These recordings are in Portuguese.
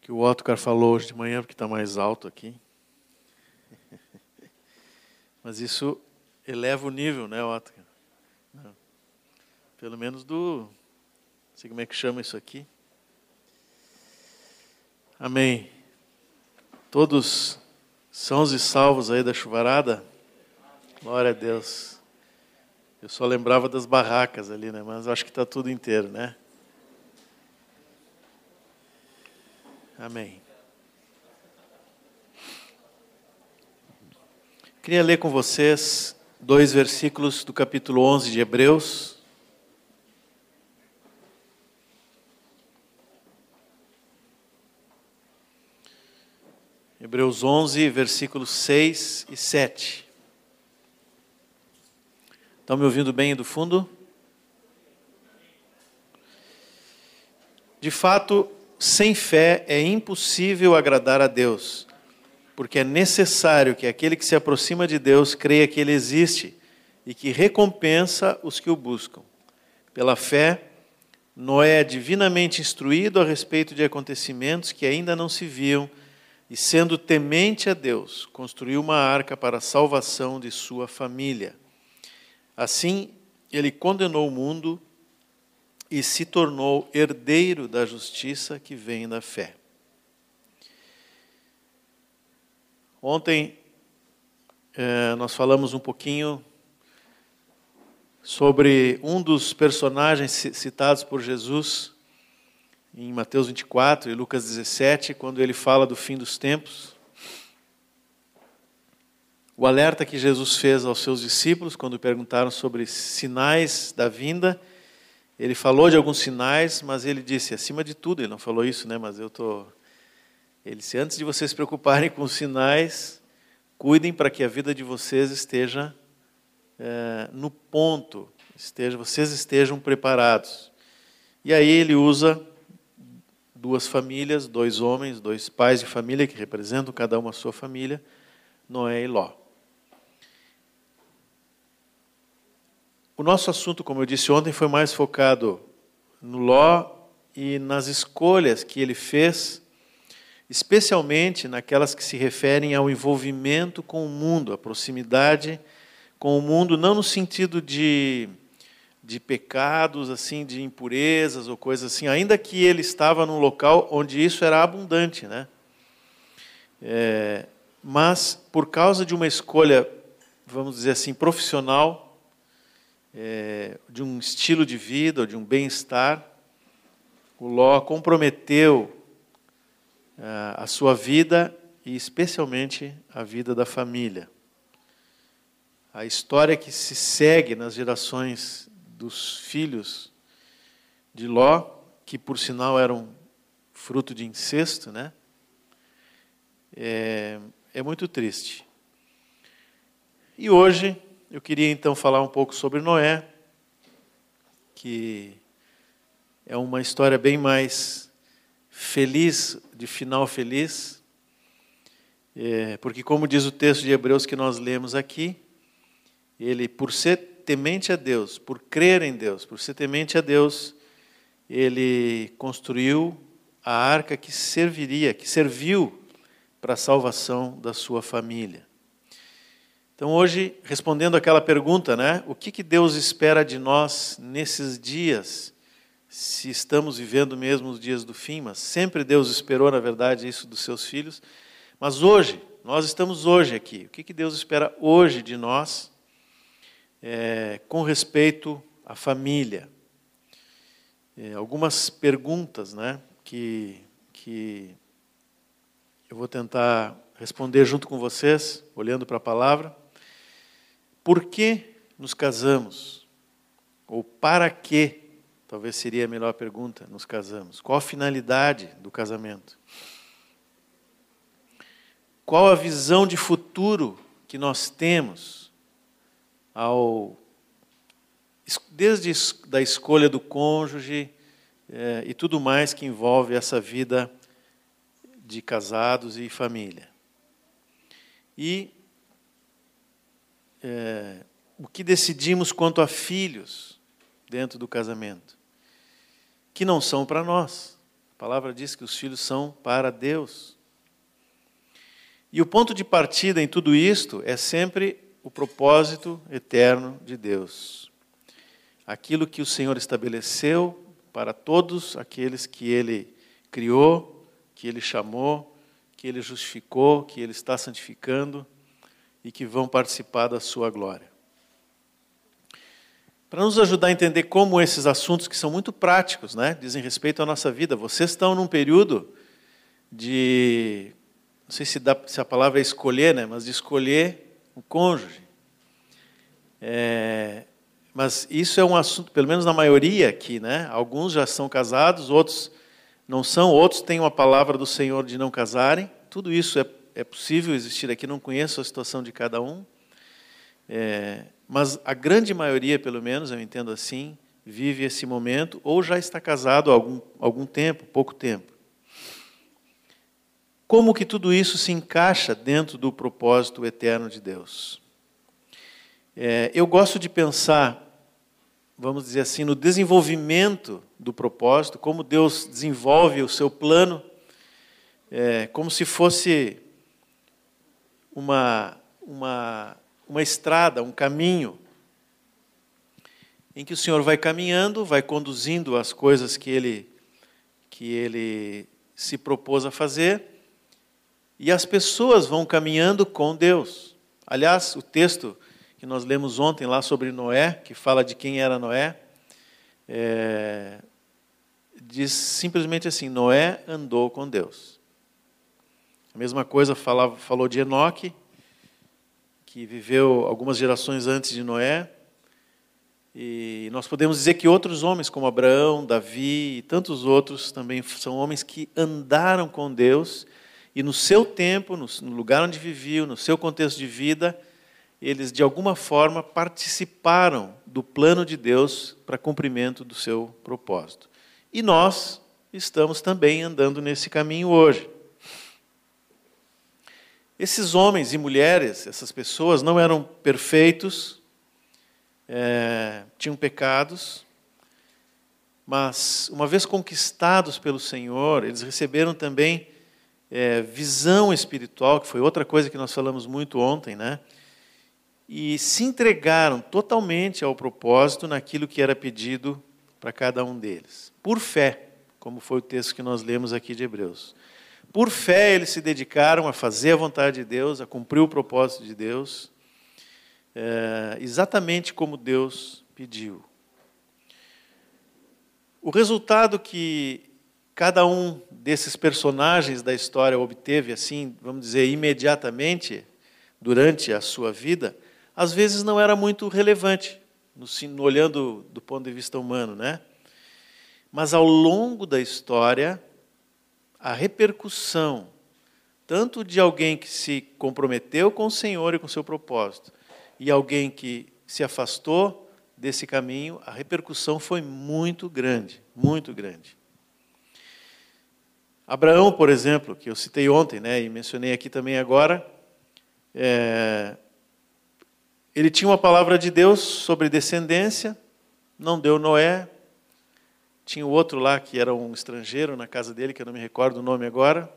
Acho que o Otcar falou hoje de manhã porque está mais alto aqui. Mas isso eleva o nível, né, Otcar? Pelo menos do. Não sei como é que chama isso aqui. Amém. Todos sãos e salvos aí da chuvarada? Glória a Deus. Eu só lembrava das barracas ali, né? Mas acho que está tudo inteiro, né? Amém. Queria ler com vocês dois versículos do capítulo 11 de Hebreus. Hebreus 11, versículos 6 e 7. Estão me ouvindo bem do fundo? De fato, sem fé é impossível agradar a Deus, porque é necessário que aquele que se aproxima de Deus creia que Ele existe e que recompensa os que o buscam. Pela fé, Noé é divinamente instruído a respeito de acontecimentos que ainda não se viam e, sendo temente a Deus, construiu uma arca para a salvação de sua família. Assim, ele condenou o mundo e se tornou herdeiro da justiça que vem da fé. Ontem eh, nós falamos um pouquinho sobre um dos personagens citados por Jesus em Mateus 24 e Lucas 17, quando ele fala do fim dos tempos. O alerta que Jesus fez aos seus discípulos quando perguntaram sobre sinais da vinda ele falou de alguns sinais, mas ele disse, acima de tudo, ele não falou isso, né? Mas eu estou. Ele disse: antes de vocês se preocuparem com os sinais, cuidem para que a vida de vocês esteja é, no ponto, esteja, vocês estejam preparados. E aí ele usa duas famílias, dois homens, dois pais de família que representam cada uma a sua família, Noé e Ló. O nosso assunto, como eu disse ontem, foi mais focado no Ló e nas escolhas que ele fez, especialmente naquelas que se referem ao envolvimento com o mundo, a proximidade com o mundo, não no sentido de, de pecados, assim, de impurezas ou coisas assim, ainda que ele estava num local onde isso era abundante, né? É, mas por causa de uma escolha, vamos dizer assim, profissional, é, de um estilo de vida, ou de um bem-estar, o Ló comprometeu é, a sua vida e especialmente a vida da família. A história que se segue nas gerações dos filhos de Ló, que por sinal eram fruto de incesto, né? É, é muito triste. E hoje eu queria então falar um pouco sobre Noé, que é uma história bem mais feliz, de final feliz, é, porque, como diz o texto de Hebreus que nós lemos aqui, ele, por ser temente a Deus, por crer em Deus, por ser temente a Deus, ele construiu a arca que serviria, que serviu para a salvação da sua família. Então, hoje, respondendo aquela pergunta, né? O que, que Deus espera de nós nesses dias? Se estamos vivendo mesmo os dias do fim, mas sempre Deus esperou, na verdade, isso dos seus filhos. Mas hoje, nós estamos hoje aqui. O que, que Deus espera hoje de nós é, com respeito à família? É, algumas perguntas, né? Que, que eu vou tentar responder junto com vocês, olhando para a palavra. Por que nos casamos? Ou para que, talvez seria a melhor pergunta, nos casamos? Qual a finalidade do casamento? Qual a visão de futuro que nós temos ao desde da escolha do cônjuge é, e tudo mais que envolve essa vida de casados e família. E é, o que decidimos quanto a filhos dentro do casamento, que não são para nós, palavra diz que os filhos são para Deus. E o ponto de partida em tudo isto é sempre o propósito eterno de Deus. Aquilo que o Senhor estabeleceu para todos aqueles que Ele criou, que Ele chamou, que Ele justificou, que Ele está santificando e que vão participar da Sua glória. Para nos ajudar a entender como esses assuntos que são muito práticos, né, dizem respeito à nossa vida. Vocês estão num período de, não sei se, dá, se a palavra é escolher, né, mas de escolher o cônjuge. É, mas isso é um assunto, pelo menos na maioria aqui, né? Alguns já são casados, outros não são, outros têm uma palavra do Senhor de não casarem. Tudo isso é, é possível existir aqui. Não conheço a situação de cada um. É, mas a grande maioria, pelo menos, eu entendo assim, vive esse momento ou já está casado há algum, algum tempo, pouco tempo. Como que tudo isso se encaixa dentro do propósito eterno de Deus? É, eu gosto de pensar, vamos dizer assim, no desenvolvimento do propósito, como Deus desenvolve o seu plano, é, como se fosse uma, uma uma estrada, um caminho, em que o Senhor vai caminhando, vai conduzindo as coisas que ele, que ele se propôs a fazer, e as pessoas vão caminhando com Deus. Aliás, o texto que nós lemos ontem lá sobre Noé, que fala de quem era Noé, é, diz simplesmente assim: Noé andou com Deus. A mesma coisa falava, falou de Enoque, que viveu algumas gerações antes de Noé. E nós podemos dizer que outros homens, como Abraão, Davi e tantos outros, também são homens que andaram com Deus e no seu tempo, no lugar onde viviam, no seu contexto de vida, eles de alguma forma participaram do plano de Deus para cumprimento do seu propósito. E nós estamos também andando nesse caminho hoje. Esses homens e mulheres, essas pessoas, não eram perfeitos, é, tinham pecados, mas, uma vez conquistados pelo Senhor, eles receberam também é, visão espiritual, que foi outra coisa que nós falamos muito ontem, né? E se entregaram totalmente ao propósito naquilo que era pedido para cada um deles, por fé, como foi o texto que nós lemos aqui de Hebreus. Por fé, eles se dedicaram a fazer a vontade de Deus, a cumprir o propósito de Deus, é, exatamente como Deus pediu. O resultado que cada um desses personagens da história obteve, assim, vamos dizer, imediatamente, durante a sua vida, às vezes não era muito relevante, no, olhando do ponto de vista humano, né? Mas ao longo da história, a repercussão, tanto de alguém que se comprometeu com o Senhor e com o seu propósito, e alguém que se afastou desse caminho, a repercussão foi muito grande, muito grande. Abraão, por exemplo, que eu citei ontem, né, e mencionei aqui também agora, é, ele tinha uma palavra de Deus sobre descendência, não deu Noé, tinha o outro lá que era um estrangeiro na casa dele, que eu não me recordo o nome agora,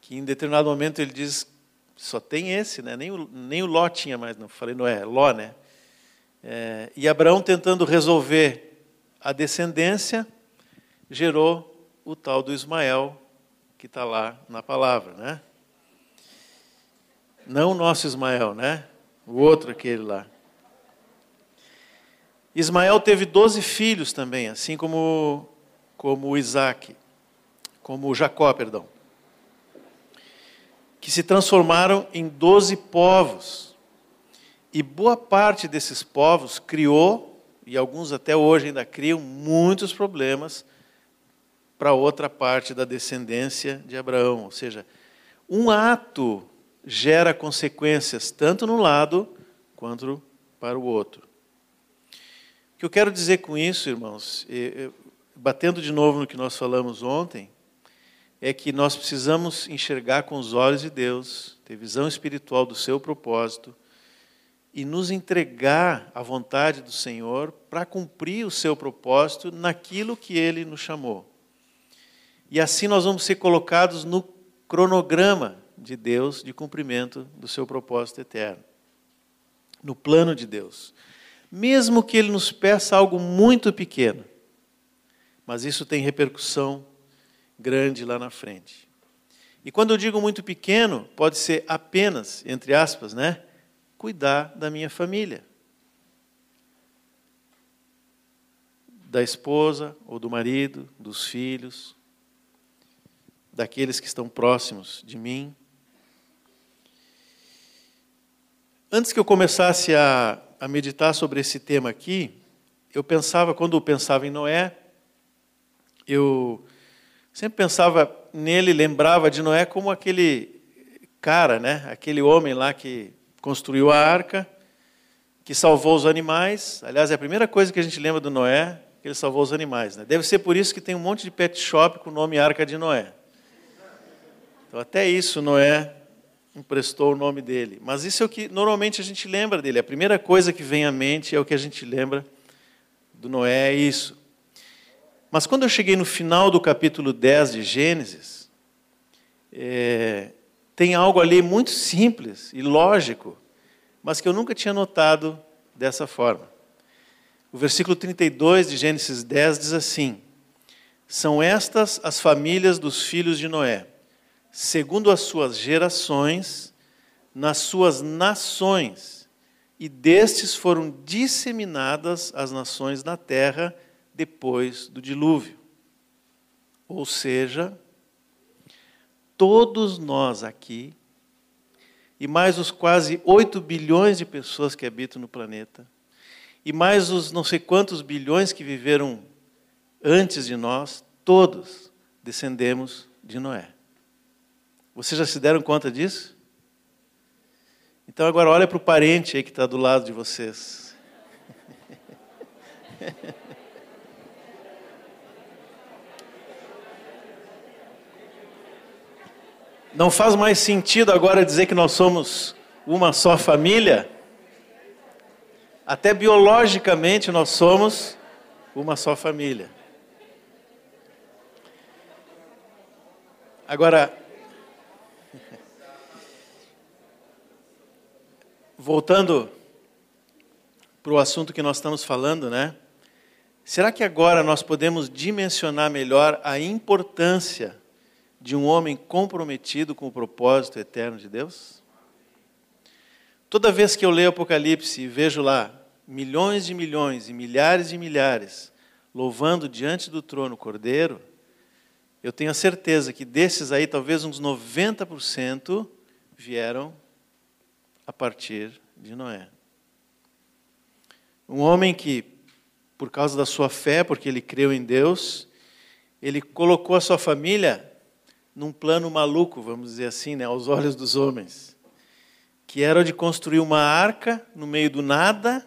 que em determinado momento ele diz: só tem esse, né? nem, o, nem o Ló tinha mais, não falei Noé, Ló, né? É, e Abraão tentando resolver a descendência, gerou o tal do Ismael, que está lá na palavra, né? Não o nosso Ismael, né? O outro aquele lá. Ismael teve doze filhos também, assim como, como Isaac, como Jacó, perdão, que se transformaram em doze povos. E boa parte desses povos criou, e alguns até hoje ainda criam, muitos problemas para outra parte da descendência de Abraão. Ou seja, um ato gera consequências tanto no lado quanto para o outro que eu quero dizer com isso, irmãos, batendo de novo no que nós falamos ontem, é que nós precisamos enxergar com os olhos de Deus, ter visão espiritual do seu propósito e nos entregar à vontade do Senhor para cumprir o seu propósito naquilo que ele nos chamou. e assim nós vamos ser colocados no cronograma de Deus de cumprimento do seu propósito eterno, no plano de Deus. Mesmo que Ele nos peça algo muito pequeno, mas isso tem repercussão grande lá na frente. E quando eu digo muito pequeno, pode ser apenas, entre aspas, né? Cuidar da minha família. Da esposa ou do marido, dos filhos, daqueles que estão próximos de mim. Antes que eu começasse a, a meditar sobre esse tema aqui, eu pensava, quando eu pensava em Noé, eu sempre pensava nele, lembrava de Noé como aquele cara, né? aquele homem lá que construiu a arca, que salvou os animais. Aliás, é a primeira coisa que a gente lembra do Noé, que ele salvou os animais. Né? Deve ser por isso que tem um monte de pet shop com o nome Arca de Noé. Então, até isso Noé emprestou o nome dele. Mas isso é o que normalmente a gente lembra dele. A primeira coisa que vem à mente é o que a gente lembra do Noé, é isso. Mas quando eu cheguei no final do capítulo 10 de Gênesis, é, tem algo ali muito simples e lógico, mas que eu nunca tinha notado dessa forma. O versículo 32 de Gênesis 10 diz assim: São estas as famílias dos filhos de Noé, segundo as suas gerações, nas suas nações, e destes foram disseminadas as nações na terra depois do dilúvio. Ou seja, todos nós aqui, e mais os quase 8 bilhões de pessoas que habitam no planeta, e mais os não sei quantos bilhões que viveram antes de nós, todos descendemos de Noé. Vocês já se deram conta disso? Então agora olha para o parente aí que está do lado de vocês. Não faz mais sentido agora dizer que nós somos uma só família? Até biologicamente nós somos uma só família. Agora, voltando para o assunto que nós estamos falando, né? Será que agora nós podemos dimensionar melhor a importância de um homem comprometido com o propósito eterno de Deus? Toda vez que eu leio Apocalipse e vejo lá milhões de milhões e milhares de milhares louvando diante do trono o Cordeiro, eu tenho a certeza que desses aí, talvez uns 90% vieram a partir de Noé. Um homem que, por causa da sua fé, porque ele creu em Deus, ele colocou a sua família num plano maluco, vamos dizer assim, né, aos olhos dos homens, que era de construir uma arca no meio do nada.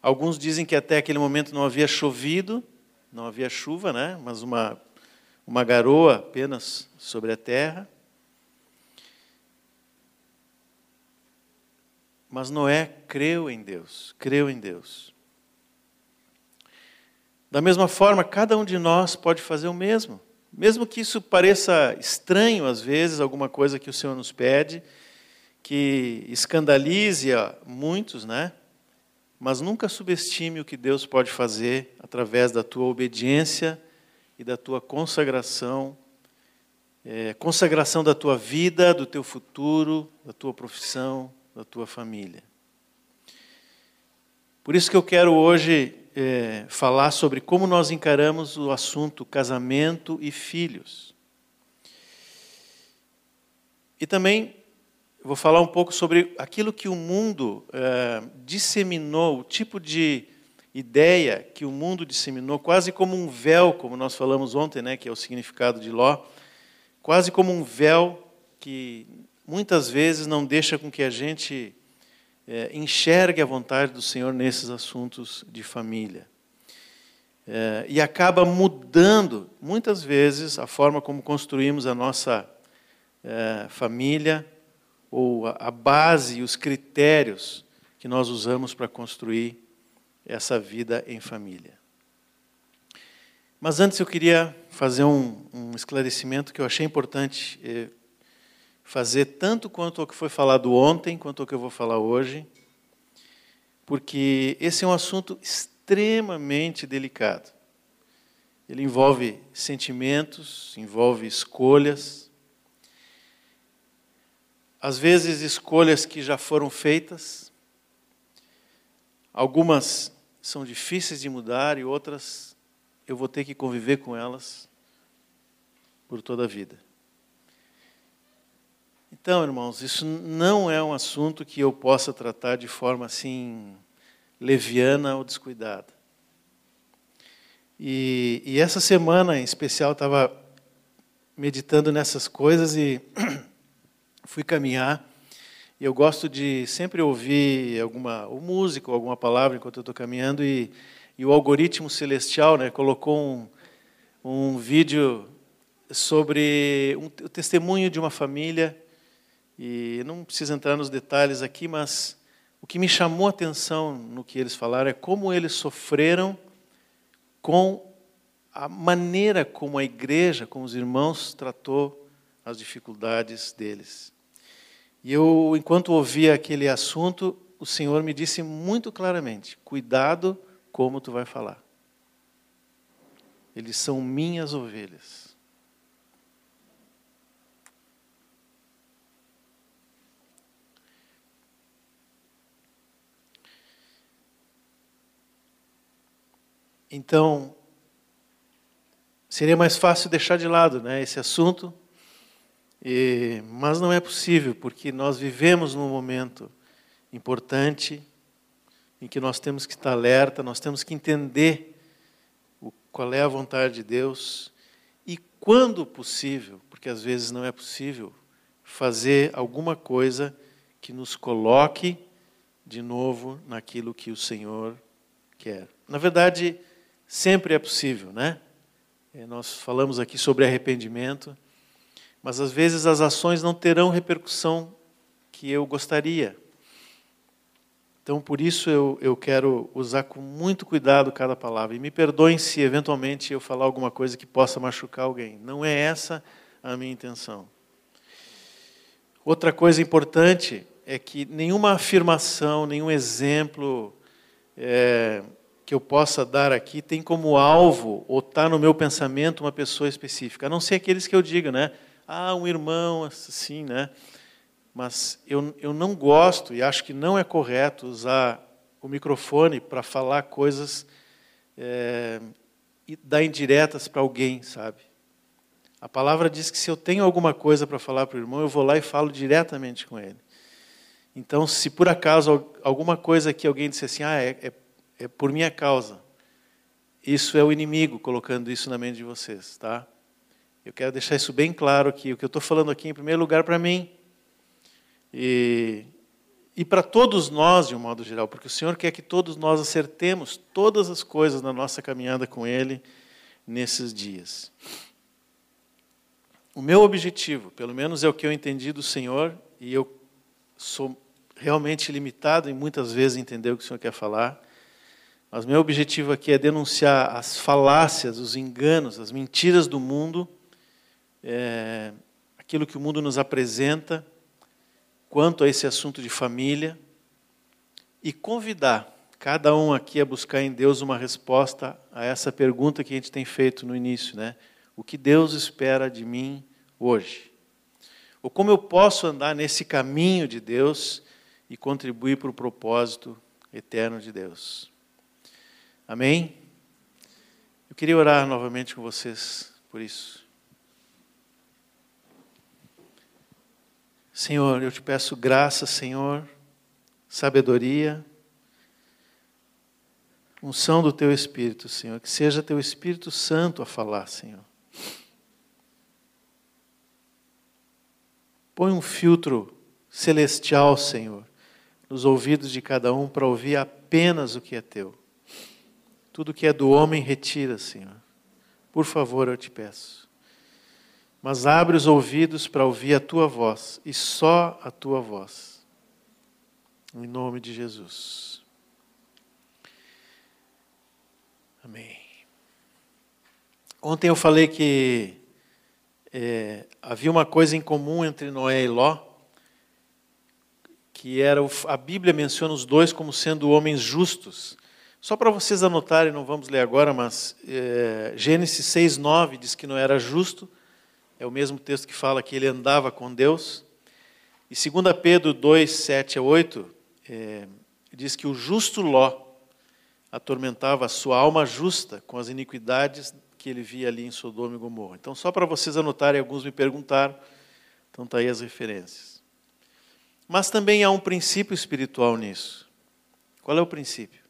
Alguns dizem que até aquele momento não havia chovido, não havia chuva, né, mas uma, uma garoa apenas sobre a terra. Mas Noé creu em Deus, creu em Deus. Da mesma forma, cada um de nós pode fazer o mesmo. Mesmo que isso pareça estranho às vezes, alguma coisa que o Senhor nos pede, que escandalize a muitos, né? Mas nunca subestime o que Deus pode fazer através da tua obediência e da tua consagração, é, consagração da tua vida, do teu futuro, da tua profissão, da tua família. Por isso que eu quero hoje é, falar sobre como nós encaramos o assunto casamento e filhos. E também vou falar um pouco sobre aquilo que o mundo é, disseminou, o tipo de ideia que o mundo disseminou, quase como um véu, como nós falamos ontem, né, que é o significado de Ló, quase como um véu que muitas vezes não deixa com que a gente é, enxergue a vontade do Senhor nesses assuntos de família. É, e acaba mudando, muitas vezes, a forma como construímos a nossa é, família, ou a, a base e os critérios que nós usamos para construir essa vida em família. Mas antes eu queria fazer um, um esclarecimento que eu achei importante eh, fazer, tanto quanto ao que foi falado ontem, quanto ao que eu vou falar hoje, porque esse é um assunto extremamente delicado. Ele envolve sentimentos, envolve escolhas, às vezes escolhas que já foram feitas, algumas são difíceis de mudar e outras eu vou ter que conviver com elas por toda a vida. Então, irmãos, isso não é um assunto que eu possa tratar de forma assim leviana ou descuidada. E, e essa semana em especial estava meditando nessas coisas e fui caminhar. E eu gosto de sempre ouvir alguma ou música ou alguma palavra enquanto eu estou caminhando e, e, o algoritmo celestial, né, colocou um, um vídeo sobre um, o testemunho de uma família e não preciso entrar nos detalhes aqui, mas o que me chamou a atenção no que eles falaram é como eles sofreram com a maneira como a igreja, como os irmãos tratou as dificuldades deles. E eu, enquanto ouvia aquele assunto, o Senhor me disse muito claramente: cuidado como tu vai falar. Eles são minhas ovelhas. Então, seria mais fácil deixar de lado né, esse assunto e, mas não é possível, porque nós vivemos num momento importante em que nós temos que estar alerta, nós temos que entender o, qual é a vontade de Deus e, quando possível, porque às vezes não é possível, fazer alguma coisa que nos coloque de novo naquilo que o Senhor quer. Na verdade, sempre é possível, né? É, nós falamos aqui sobre arrependimento. Mas às vezes as ações não terão repercussão que eu gostaria. Então, por isso eu, eu quero usar com muito cuidado cada palavra. E me perdoem se eventualmente eu falar alguma coisa que possa machucar alguém. Não é essa a minha intenção. Outra coisa importante é que nenhuma afirmação, nenhum exemplo é, que eu possa dar aqui tem como alvo ou está no meu pensamento uma pessoa específica, a não ser aqueles que eu diga, né? ah, um irmão, assim, né? Mas eu, eu não gosto e acho que não é correto usar o microfone para falar coisas é, e dar indiretas para alguém, sabe? A palavra diz que se eu tenho alguma coisa para falar para o irmão, eu vou lá e falo diretamente com ele. Então, se por acaso alguma coisa que alguém disse assim, ah, é, é, é por minha causa, isso é o inimigo colocando isso na mente de vocês, tá? Eu quero deixar isso bem claro aqui. O que eu estou falando aqui, em primeiro lugar, para mim. E, e para todos nós, de um modo geral, porque o Senhor quer que todos nós acertemos todas as coisas na nossa caminhada com Ele nesses dias. O meu objetivo, pelo menos é o que eu entendi do Senhor, e eu sou realmente limitado em muitas vezes entender o que o Senhor quer falar, mas meu objetivo aqui é denunciar as falácias, os enganos, as mentiras do mundo é, aquilo que o mundo nos apresenta quanto a esse assunto de família e convidar cada um aqui a buscar em Deus uma resposta a essa pergunta que a gente tem feito no início, né? O que Deus espera de mim hoje? Ou como eu posso andar nesse caminho de Deus e contribuir para o propósito eterno de Deus? Amém? Eu queria orar novamente com vocês por isso. Senhor, eu te peço graça, Senhor, sabedoria, unção do teu Espírito, Senhor, que seja teu Espírito Santo a falar, Senhor. Põe um filtro celestial, Senhor, nos ouvidos de cada um para ouvir apenas o que é teu. Tudo que é do homem, retira, Senhor. Por favor, eu te peço mas abre os ouvidos para ouvir a tua voz, e só a tua voz. Em nome de Jesus. Amém. Ontem eu falei que é, havia uma coisa em comum entre Noé e Ló, que era a Bíblia menciona os dois como sendo homens justos. Só para vocês anotarem, não vamos ler agora, mas é, Gênesis 6,9 diz que não era justo, é o mesmo texto que fala que ele andava com Deus. E 2 Pedro 2, 7 a 8, é, diz que o justo Ló atormentava a sua alma justa com as iniquidades que ele via ali em Sodoma e Gomorra. Então, só para vocês anotarem, alguns me perguntaram, então está aí as referências. Mas também há um princípio espiritual nisso. Qual é o princípio?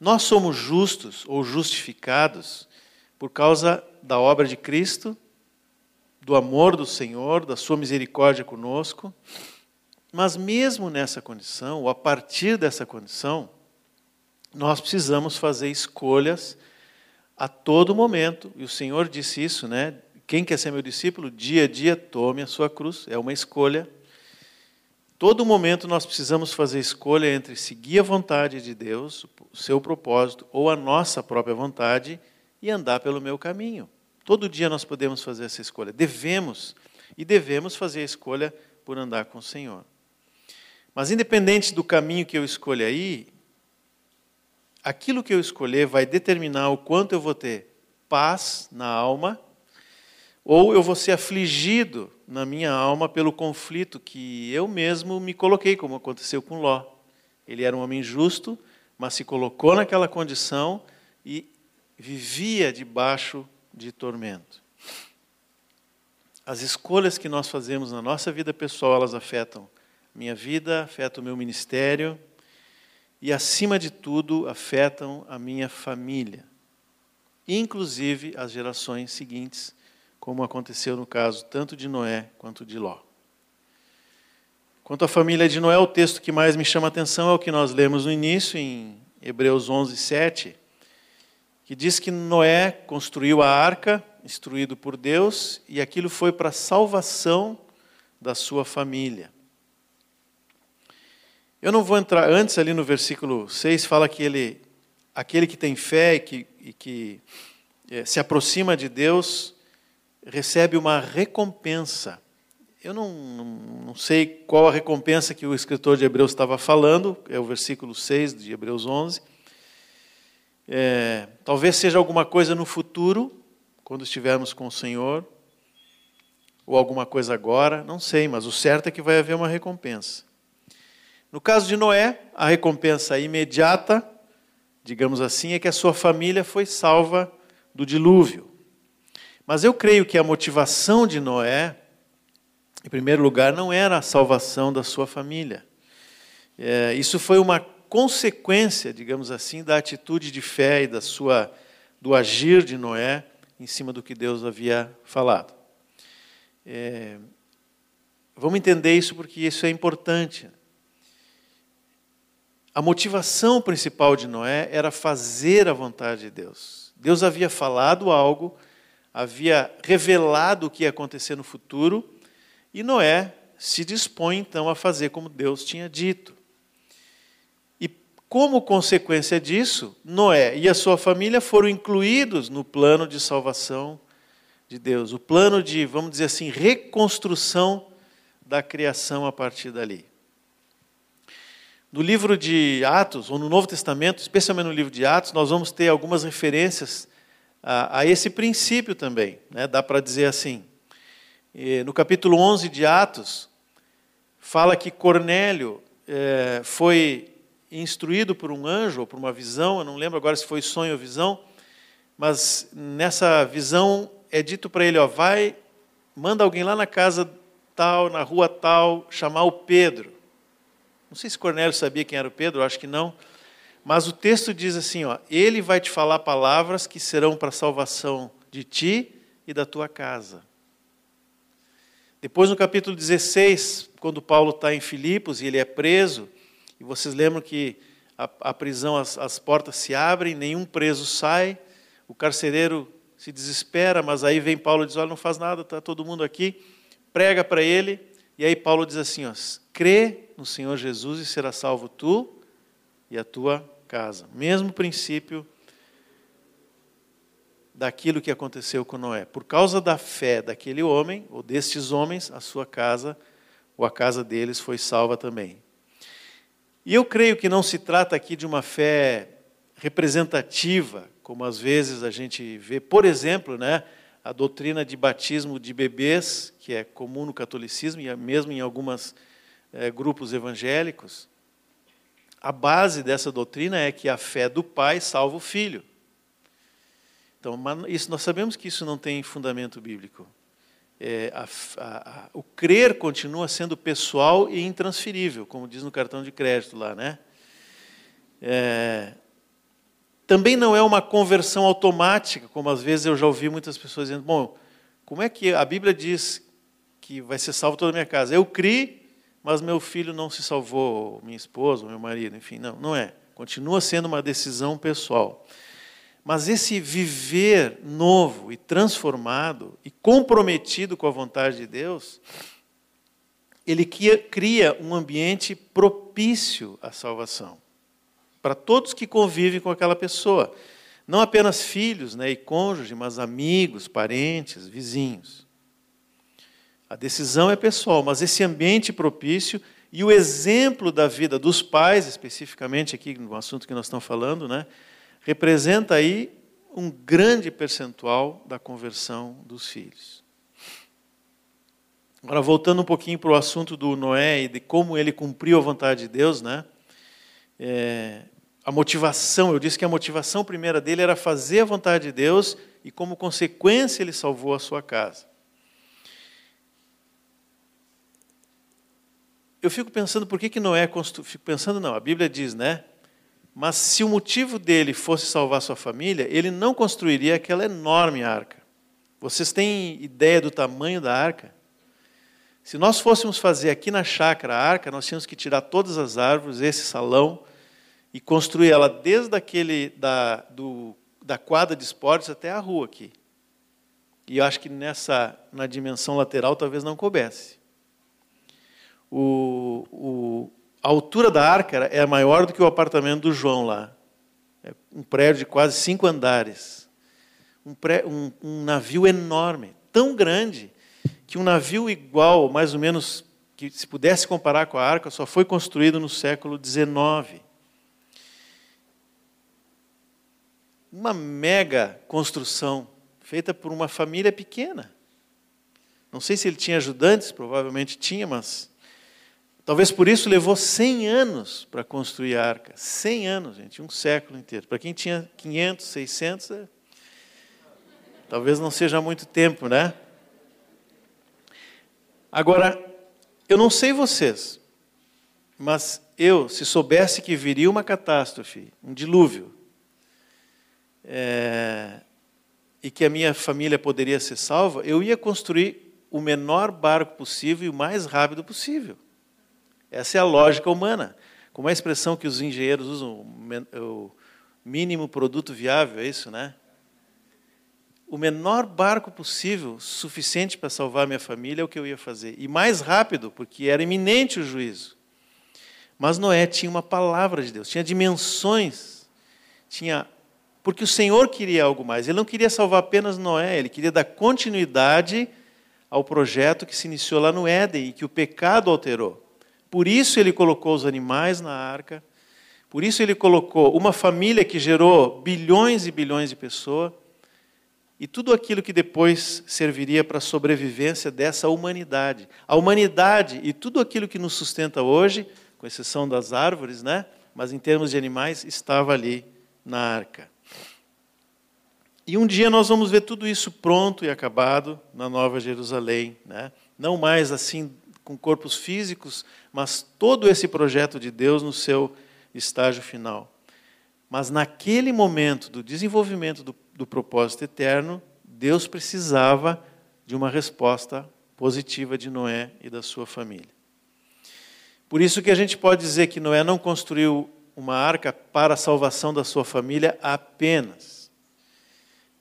Nós somos justos ou justificados por causa da obra de Cristo, do amor do Senhor, da sua misericórdia conosco. Mas mesmo nessa condição, ou a partir dessa condição, nós precisamos fazer escolhas a todo momento, e o Senhor disse isso, né? Quem quer ser meu discípulo, dia a dia tome a sua cruz, é uma escolha. Todo momento nós precisamos fazer escolha entre seguir a vontade de Deus, o seu propósito, ou a nossa própria vontade e andar pelo meu caminho. Todo dia nós podemos fazer essa escolha. Devemos e devemos fazer a escolha por andar com o Senhor. Mas independente do caminho que eu escolha aí, aquilo que eu escolher vai determinar o quanto eu vou ter paz na alma, ou eu vou ser afligido na minha alma pelo conflito que eu mesmo me coloquei, como aconteceu com Ló. Ele era um homem justo, mas se colocou naquela condição e vivia debaixo de tormento. As escolhas que nós fazemos na nossa vida pessoal, elas afetam minha vida, afetam o meu ministério, e, acima de tudo, afetam a minha família, inclusive as gerações seguintes, como aconteceu no caso tanto de Noé quanto de Ló. Quanto à família de Noé, o texto que mais me chama a atenção é o que nós lemos no início, em Hebreus 11, 7, que diz que Noé construiu a arca, instruído por Deus, e aquilo foi para a salvação da sua família. Eu não vou entrar antes ali no versículo 6, fala que ele, aquele que tem fé e que, e que é, se aproxima de Deus, recebe uma recompensa. Eu não, não, sei qual a recompensa que o escritor de Hebreus estava falando, é o versículo 6 de Hebreus 11. É, talvez seja alguma coisa no futuro, quando estivermos com o Senhor, ou alguma coisa agora, não sei, mas o certo é que vai haver uma recompensa. No caso de Noé, a recompensa imediata, digamos assim, é que a sua família foi salva do dilúvio. Mas eu creio que a motivação de Noé, em primeiro lugar, não era a salvação da sua família. É, isso foi uma consequência, digamos assim, da atitude de fé e da sua, do agir de Noé em cima do que Deus havia falado. É, vamos entender isso porque isso é importante. A motivação principal de Noé era fazer a vontade de Deus. Deus havia falado algo, havia revelado o que ia acontecer no futuro, e Noé se dispõe então a fazer como Deus tinha dito. E como consequência disso, Noé e a sua família foram incluídos no plano de salvação de Deus, o plano de, vamos dizer assim, reconstrução da criação a partir dali. No livro de Atos, ou no Novo Testamento, especialmente no livro de Atos, nós vamos ter algumas referências a, a esse princípio também, né? dá para dizer assim. No capítulo 11 de Atos, fala que Cornélio é, foi instruído por um anjo ou por uma visão, eu não lembro agora se foi sonho ou visão, mas nessa visão é dito para ele: ó, vai, manda alguém lá na casa tal, na rua tal, chamar o Pedro. Não sei se Cornélio sabia quem era o Pedro, acho que não. Mas o texto diz assim: ó, ele vai te falar palavras que serão para a salvação de ti e da tua casa. Depois, no capítulo 16, quando Paulo está em Filipos e ele é preso, e vocês lembram que a, a prisão, as, as portas se abrem, nenhum preso sai, o carcereiro se desespera, mas aí vem Paulo e diz: Olha, não faz nada, está todo mundo aqui, prega para ele, e aí Paulo diz assim: ó, crê no Senhor Jesus e será salvo tu e a tua casa. Mesmo princípio daquilo que aconteceu com Noé. Por causa da fé daquele homem, ou destes homens, a sua casa, ou a casa deles, foi salva também. E eu creio que não se trata aqui de uma fé representativa, como às vezes a gente vê, por exemplo, né, a doutrina de batismo de bebês, que é comum no catolicismo e mesmo em alguns é, grupos evangélicos. A base dessa doutrina é que a fé do pai salva o filho. Então, isso, nós sabemos que isso não tem fundamento bíblico. É, a, a, a, o crer continua sendo pessoal e intransferível, como diz no cartão de crédito lá, né? É, também não é uma conversão automática, como às vezes eu já ouvi muitas pessoas dizendo: bom, como é que a Bíblia diz que vai ser salvo toda a minha casa? Eu criei, mas meu filho não se salvou, minha esposa, meu marido, enfim, não, não é. Continua sendo uma decisão pessoal. Mas esse viver novo e transformado e comprometido com a vontade de Deus, ele cria um ambiente propício à salvação para todos que convivem com aquela pessoa. Não apenas filhos né, e cônjuge, mas amigos, parentes, vizinhos. A decisão é pessoal, mas esse ambiente propício e o exemplo da vida dos pais, especificamente aqui no assunto que nós estamos falando, né, representa aí um grande percentual da conversão dos filhos. Agora, voltando um pouquinho para o assunto do Noé e de como ele cumpriu a vontade de Deus, né? É, a motivação, eu disse que a motivação primeira dele era fazer a vontade de Deus e, como consequência, ele salvou a sua casa. Eu fico pensando por que, que Noé construiu. Fico pensando, não, a Bíblia diz, né? Mas se o motivo dele fosse salvar sua família, ele não construiria aquela enorme arca. Vocês têm ideia do tamanho da arca? Se nós fôssemos fazer aqui na chácara a arca, nós tínhamos que tirar todas as árvores, esse salão, e construir ela desde aquele da, do, da quadra de esportes até a rua aqui. E eu acho que nessa na dimensão lateral talvez não coubesse. O, o, a altura da arca é maior do que o apartamento do João lá. É um prédio de quase cinco andares. Um, pré, um, um navio enorme, tão grande, que um navio igual, mais ou menos, que se pudesse comparar com a arca, só foi construído no século XIX. Uma mega construção, feita por uma família pequena. Não sei se ele tinha ajudantes, provavelmente tinha, mas Talvez por isso levou 100 anos para construir a arca. 100 anos, gente, um século inteiro. Para quem tinha 500, 600, é... talvez não seja muito tempo, né? Agora, eu não sei vocês, mas eu, se soubesse que viria uma catástrofe, um dilúvio, é... e que a minha família poderia ser salva, eu ia construir o menor barco possível e o mais rápido possível. Essa é a lógica humana. Como é a expressão que os engenheiros usam, o mínimo produto viável, é isso, né? O menor barco possível, suficiente para salvar minha família, é o que eu ia fazer. E mais rápido, porque era iminente o juízo. Mas Noé tinha uma palavra de Deus, tinha dimensões, tinha porque o Senhor queria algo mais. Ele não queria salvar apenas Noé, ele queria dar continuidade ao projeto que se iniciou lá no Éden e que o pecado alterou. Por isso ele colocou os animais na arca. Por isso ele colocou uma família que gerou bilhões e bilhões de pessoas e tudo aquilo que depois serviria para a sobrevivência dessa humanidade. A humanidade e tudo aquilo que nos sustenta hoje, com exceção das árvores, né? mas em termos de animais, estava ali na arca. E um dia nós vamos ver tudo isso pronto e acabado na Nova Jerusalém. Né? Não mais assim com corpos físicos, mas todo esse projeto de Deus no seu estágio final. Mas naquele momento do desenvolvimento do, do propósito eterno, Deus precisava de uma resposta positiva de Noé e da sua família. Por isso que a gente pode dizer que Noé não construiu uma arca para a salvação da sua família apenas,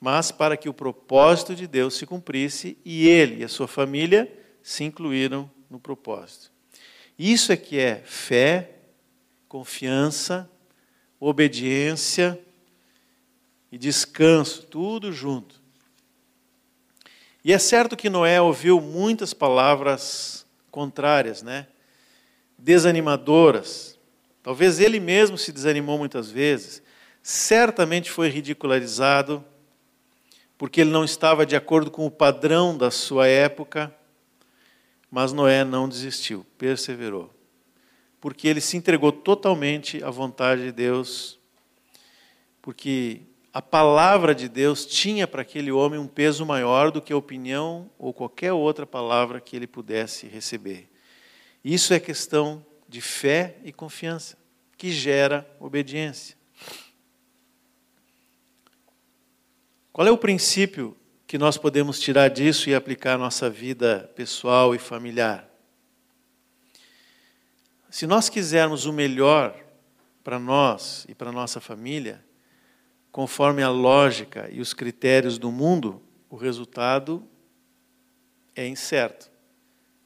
mas para que o propósito de Deus se cumprisse e ele e a sua família se incluíram no propósito. Isso é que é fé, confiança, obediência e descanso, tudo junto. E é certo que Noé ouviu muitas palavras contrárias, né? Desanimadoras. Talvez ele mesmo se desanimou muitas vezes. Certamente foi ridicularizado porque ele não estava de acordo com o padrão da sua época, mas Noé não desistiu, perseverou. Porque ele se entregou totalmente à vontade de Deus, porque a palavra de Deus tinha para aquele homem um peso maior do que a opinião ou qualquer outra palavra que ele pudesse receber. Isso é questão de fé e confiança, que gera obediência. Qual é o princípio que nós podemos tirar disso e aplicar à nossa vida pessoal e familiar? Se nós quisermos o melhor para nós e para nossa família, conforme a lógica e os critérios do mundo, o resultado é incerto,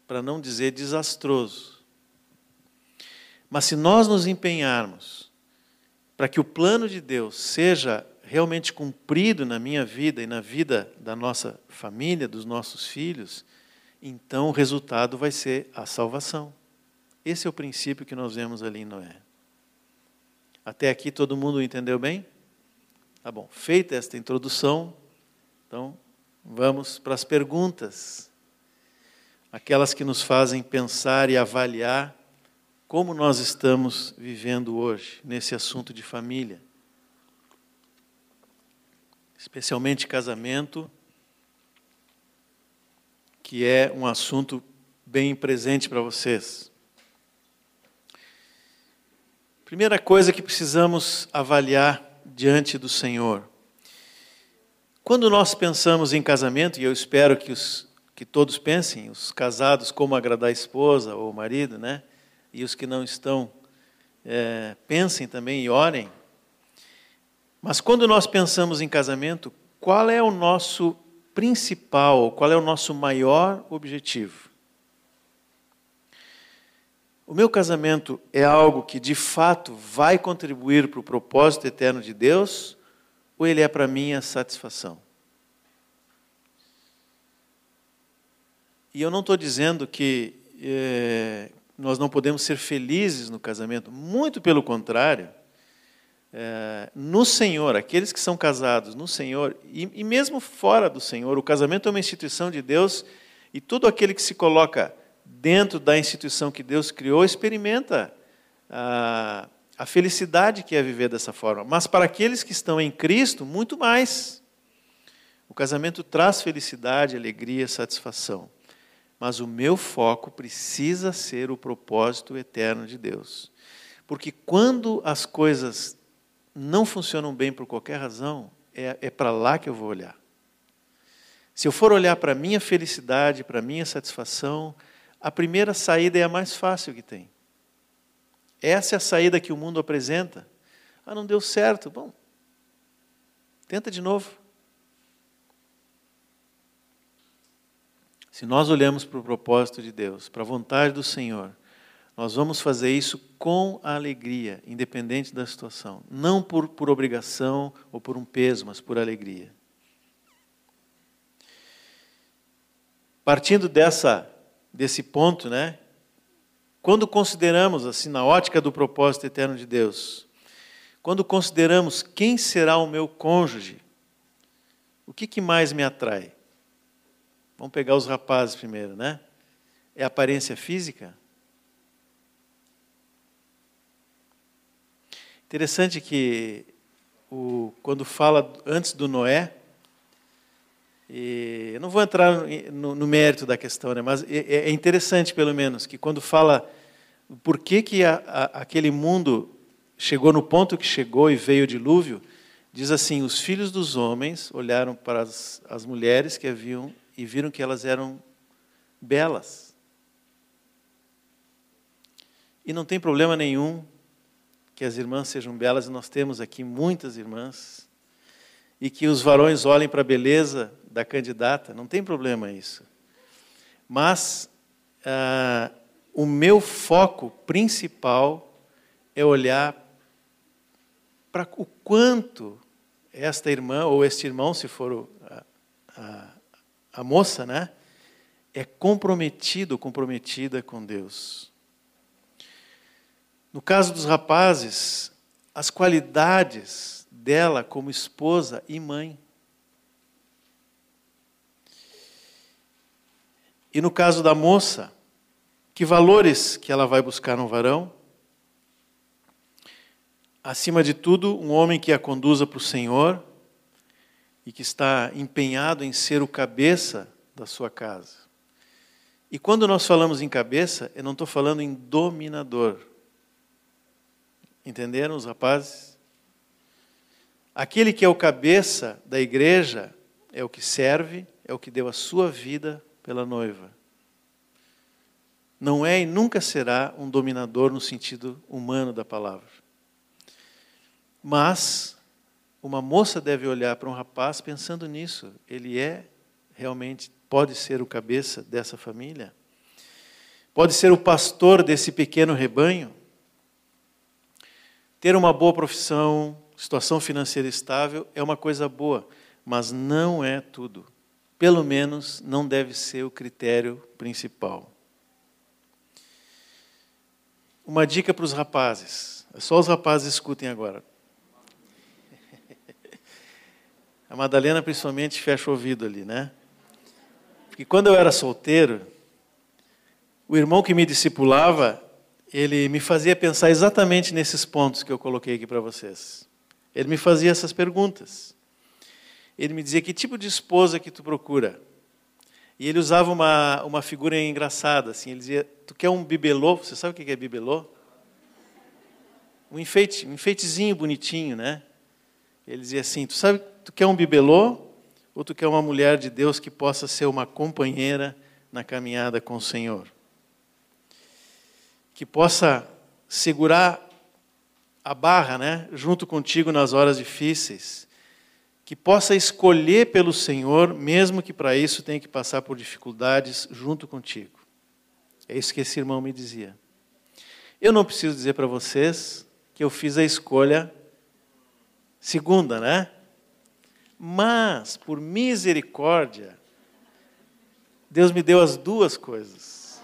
para não dizer desastroso. Mas se nós nos empenharmos para que o plano de Deus seja realmente cumprido na minha vida e na vida da nossa família, dos nossos filhos, então o resultado vai ser a salvação. Esse é o princípio que nós vemos ali em Noé. Até aqui todo mundo entendeu bem? Tá bom. Feita esta introdução, então vamos para as perguntas. Aquelas que nos fazem pensar e avaliar como nós estamos vivendo hoje nesse assunto de família especialmente casamento, que é um assunto bem presente para vocês. Primeira coisa que precisamos avaliar diante do Senhor. Quando nós pensamos em casamento, e eu espero que, os, que todos pensem, os casados, como agradar a esposa ou o marido, né? E os que não estão, é, pensem também e orem mas quando nós pensamos em casamento, qual é o nosso principal, qual é o nosso maior objetivo? O meu casamento é algo que de fato vai contribuir para o propósito eterno de Deus ou ele é para minha satisfação? E eu não estou dizendo que é, nós não podemos ser felizes no casamento, muito pelo contrário é, no Senhor, aqueles que são casados no Senhor, e, e, mesmo fora do Senhor, o casamento é uma instituição de Deus, e todo aquele que se coloca dentro da instituição que Deus criou experimenta a, a felicidade que é viver dessa forma. Mas para aqueles que estão em Cristo, muito mais. O casamento traz felicidade, alegria, satisfação. Mas o meu foco precisa ser o propósito eterno de Deus. Porque quando as coisas não funcionam bem por qualquer razão, é, é para lá que eu vou olhar. Se eu for olhar para a minha felicidade, para a minha satisfação, a primeira saída é a mais fácil que tem. Essa é a saída que o mundo apresenta. Ah, não deu certo. Bom, tenta de novo. Se nós olhamos para o propósito de Deus, para a vontade do Senhor, nós vamos fazer isso com alegria, independente da situação. Não por, por obrigação ou por um peso, mas por alegria. Partindo dessa, desse ponto, né? Quando consideramos, assim, na ótica do propósito eterno de Deus, quando consideramos quem será o meu cônjuge, o que, que mais me atrai? Vamos pegar os rapazes primeiro, né? É aparência física? Interessante que o, quando fala antes do Noé, eu não vou entrar no, no, mérito da questão, né, mas é, é, interessante, pelo menos, que quando fala por que, que a, a, aquele mundo chegou no ponto que chegou e veio o dilúvio, diz assim: os filhos dos homens olharam para as, as mulheres que haviam e viram que elas eram belas. E não tem problema nenhum que as irmãs sejam belas, e nós temos aqui muitas irmãs, e que os varões olhem para a beleza da candidata, não tem problema isso. Mas ah, o meu foco principal é olhar para o quanto esta irmã ou este irmão, se for a, a, a moça, né? É comprometido comprometida com Deus. No caso dos rapazes, as qualidades dela como esposa e mãe. E no caso da moça, que valores que ela vai buscar no varão? Acima de tudo, um homem que a conduza para o Senhor e que está empenhado em ser o cabeça da sua casa. E quando nós falamos em cabeça, eu não estou falando em dominador. Entenderam os rapazes? Aquele que é o cabeça da igreja é o que serve, é o que deu a sua vida pela noiva. Não é e nunca será um dominador no sentido humano da palavra. Mas uma moça deve olhar para um rapaz pensando nisso. Ele é realmente, pode ser o cabeça dessa família? Pode ser o pastor desse pequeno rebanho? Ter uma boa profissão, situação financeira estável é uma coisa boa, mas não é tudo pelo menos não deve ser o critério principal. Uma dica para os rapazes. Só os rapazes escutem agora. A Madalena principalmente fecha o ouvido ali, né? Porque quando eu era solteiro, o irmão que me discipulava, ele me fazia pensar exatamente nesses pontos que eu coloquei aqui para vocês. Ele me fazia essas perguntas ele me dizia que tipo de esposa que tu procura. E ele usava uma, uma figura engraçada, assim, ele dizia, tu quer um bibelô? Você sabe o que é bibelô? Um enfeite, um enfeitezinho bonitinho, né? Ele dizia assim, tu sabe, tu quer um bibelô? Ou tu quer uma mulher de Deus que possa ser uma companheira na caminhada com o Senhor? Que possa segurar a barra, né, junto contigo nas horas difíceis que possa escolher pelo Senhor, mesmo que para isso tenha que passar por dificuldades junto contigo. É isso que esse irmão me dizia. Eu não preciso dizer para vocês que eu fiz a escolha segunda, né? Mas, por misericórdia, Deus me deu as duas coisas.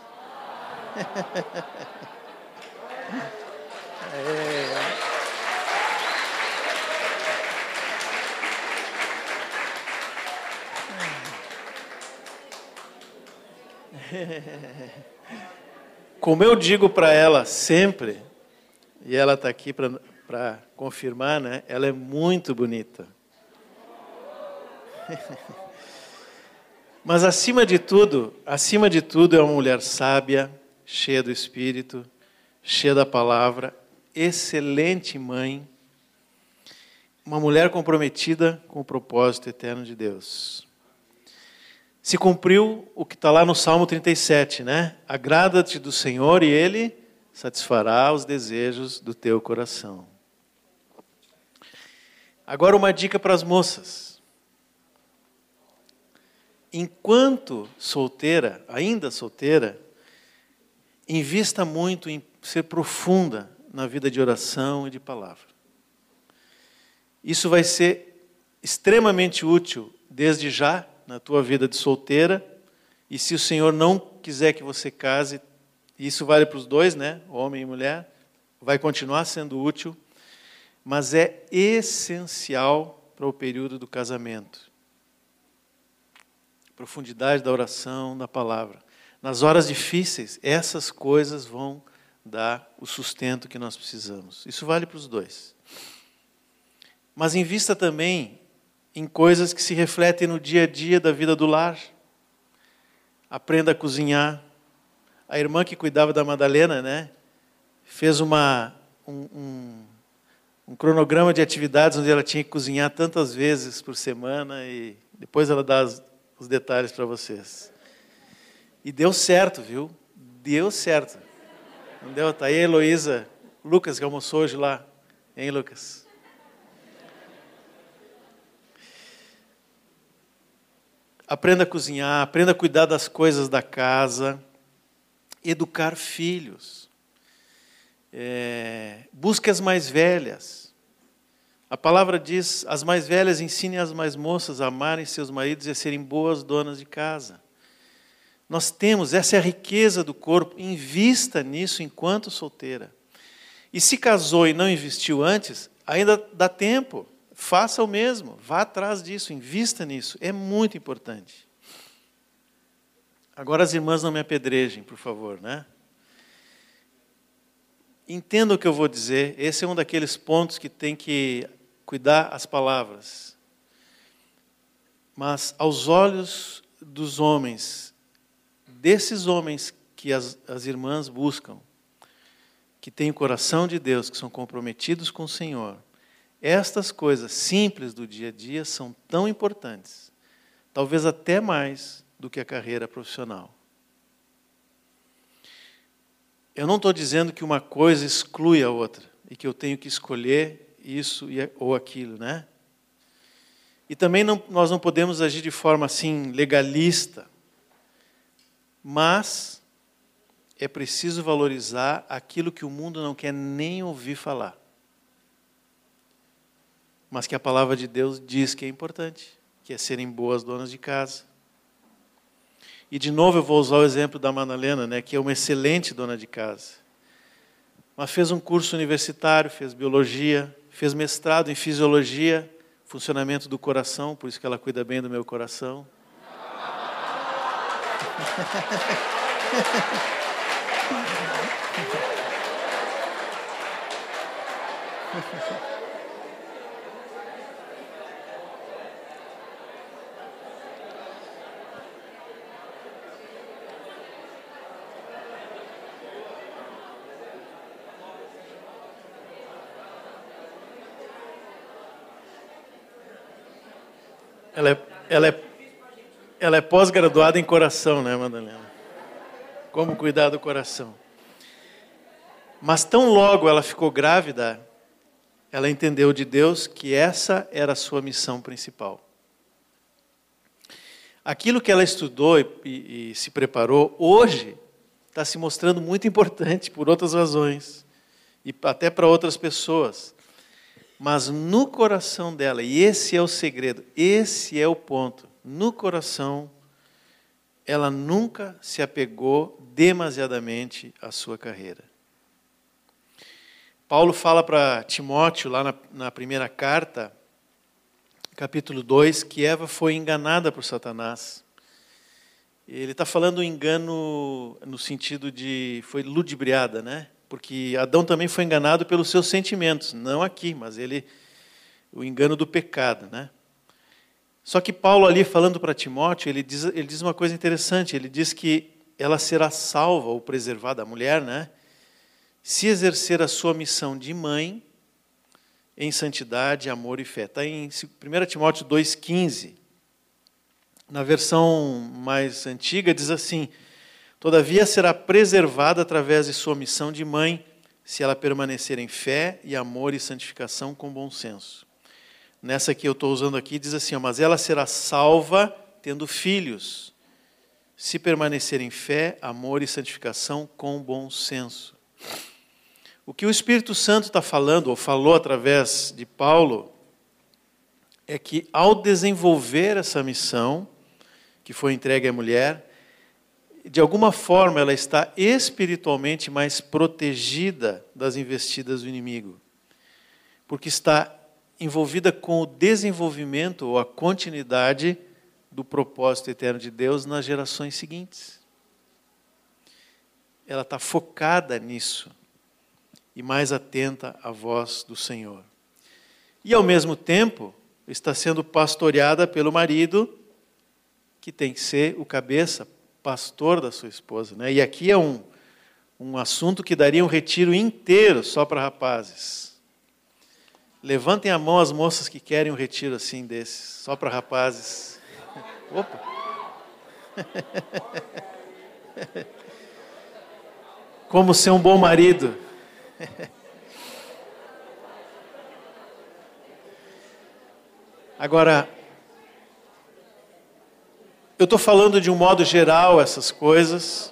é. Como eu digo para ela sempre, e ela está aqui para confirmar, né? Ela é muito bonita. Mas acima de tudo, acima de tudo é uma mulher sábia, cheia do espírito, cheia da palavra, excelente mãe, uma mulher comprometida com o propósito eterno de Deus se cumpriu o que está lá no Salmo 37, né? Agrada-te do Senhor e Ele satisfará os desejos do teu coração. Agora, uma dica para as moças. Enquanto solteira, ainda solteira, invista muito em ser profunda na vida de oração e de palavra. Isso vai ser extremamente útil desde já na tua vida de solteira, e se o Senhor não quiser que você case, isso vale para os dois, né, homem e mulher, vai continuar sendo útil, mas é essencial para o período do casamento. Profundidade da oração, da palavra. Nas horas difíceis, essas coisas vão dar o sustento que nós precisamos. Isso vale para os dois. Mas invista também em coisas que se refletem no dia a dia da vida do lar. Aprenda a cozinhar. A irmã que cuidava da Madalena, né, fez uma, um, um, um cronograma de atividades onde ela tinha que cozinhar tantas vezes por semana e depois ela dá os, os detalhes para vocês. E deu certo, viu? Deu certo. Não deu? Está aí Heloísa, Lucas que almoçou hoje lá. Hein, Lucas? Aprenda a cozinhar, aprenda a cuidar das coisas da casa, educar filhos. É, busque as mais velhas. A palavra diz: as mais velhas ensinem as mais moças a amarem seus maridos e a serem boas donas de casa. Nós temos, essa é a riqueza do corpo, invista nisso enquanto solteira. E se casou e não investiu antes, ainda dá tempo, faça o mesmo, vá atrás disso, invista nisso, é muito importante. Agora as irmãs não me apedrejem, por favor, né? Entenda o que eu vou dizer, esse é um daqueles pontos que tem que cuidar as palavras. Mas aos olhos dos homens, desses homens que as, as irmãs buscam, que têm o coração de Deus, que são comprometidos com o Senhor, estas coisas simples do dia a dia são tão importantes, talvez até mais do que a carreira profissional. Eu não estou dizendo que uma coisa exclui a outra e que eu tenho que escolher isso ou aquilo, né? E também não, nós não podemos agir de forma assim legalista, mas é preciso valorizar aquilo que o mundo não quer nem ouvir falar, mas que a palavra de Deus diz que é importante, que é serem boas donas de casa, e de novo eu vou usar o exemplo da Madalena, né, que é uma excelente dona de casa. Mas fez um curso universitário, fez biologia, fez mestrado em fisiologia, funcionamento do coração, por isso que ela cuida bem do meu coração. Ela é, ela é, ela é pós-graduada em coração, né, Madalena? Como cuidar do coração. Mas tão logo ela ficou grávida, ela entendeu de Deus que essa era a sua missão principal. Aquilo que ela estudou e, e, e se preparou, hoje, está se mostrando muito importante por outras razões, e até para outras pessoas. Mas no coração dela, e esse é o segredo, esse é o ponto, no coração, ela nunca se apegou demasiadamente à sua carreira. Paulo fala para Timóteo, lá na, na primeira carta, capítulo 2, que Eva foi enganada por Satanás. Ele está falando engano no sentido de foi ludibriada, né? porque Adão também foi enganado pelos seus sentimentos, não aqui, mas ele o engano do pecado, né? Só que Paulo ali falando para Timóteo, ele diz, ele diz uma coisa interessante, ele diz que ela será salva ou preservada a mulher, né? Se exercer a sua missão de mãe em santidade, amor e fé. Está em 1 Timóteo 2,15. Na versão mais antiga diz assim: Todavia será preservada através de sua missão de mãe, se ela permanecer em fé e amor e santificação com bom senso. Nessa que eu estou usando aqui, diz assim: Mas ela será salva tendo filhos, se permanecer em fé, amor e santificação com bom senso. O que o Espírito Santo está falando, ou falou através de Paulo, é que ao desenvolver essa missão, que foi entregue à mulher, de alguma forma, ela está espiritualmente mais protegida das investidas do inimigo, porque está envolvida com o desenvolvimento ou a continuidade do propósito eterno de Deus nas gerações seguintes. Ela está focada nisso e mais atenta à voz do Senhor. E, ao mesmo tempo, está sendo pastoreada pelo marido, que tem que ser o cabeça, pastor da sua esposa. Né? E aqui é um, um assunto que daria um retiro inteiro só para rapazes. Levantem a mão as moças que querem um retiro assim desses, só para rapazes. Opa! Como ser um bom marido. Agora, eu estou falando de um modo geral essas coisas.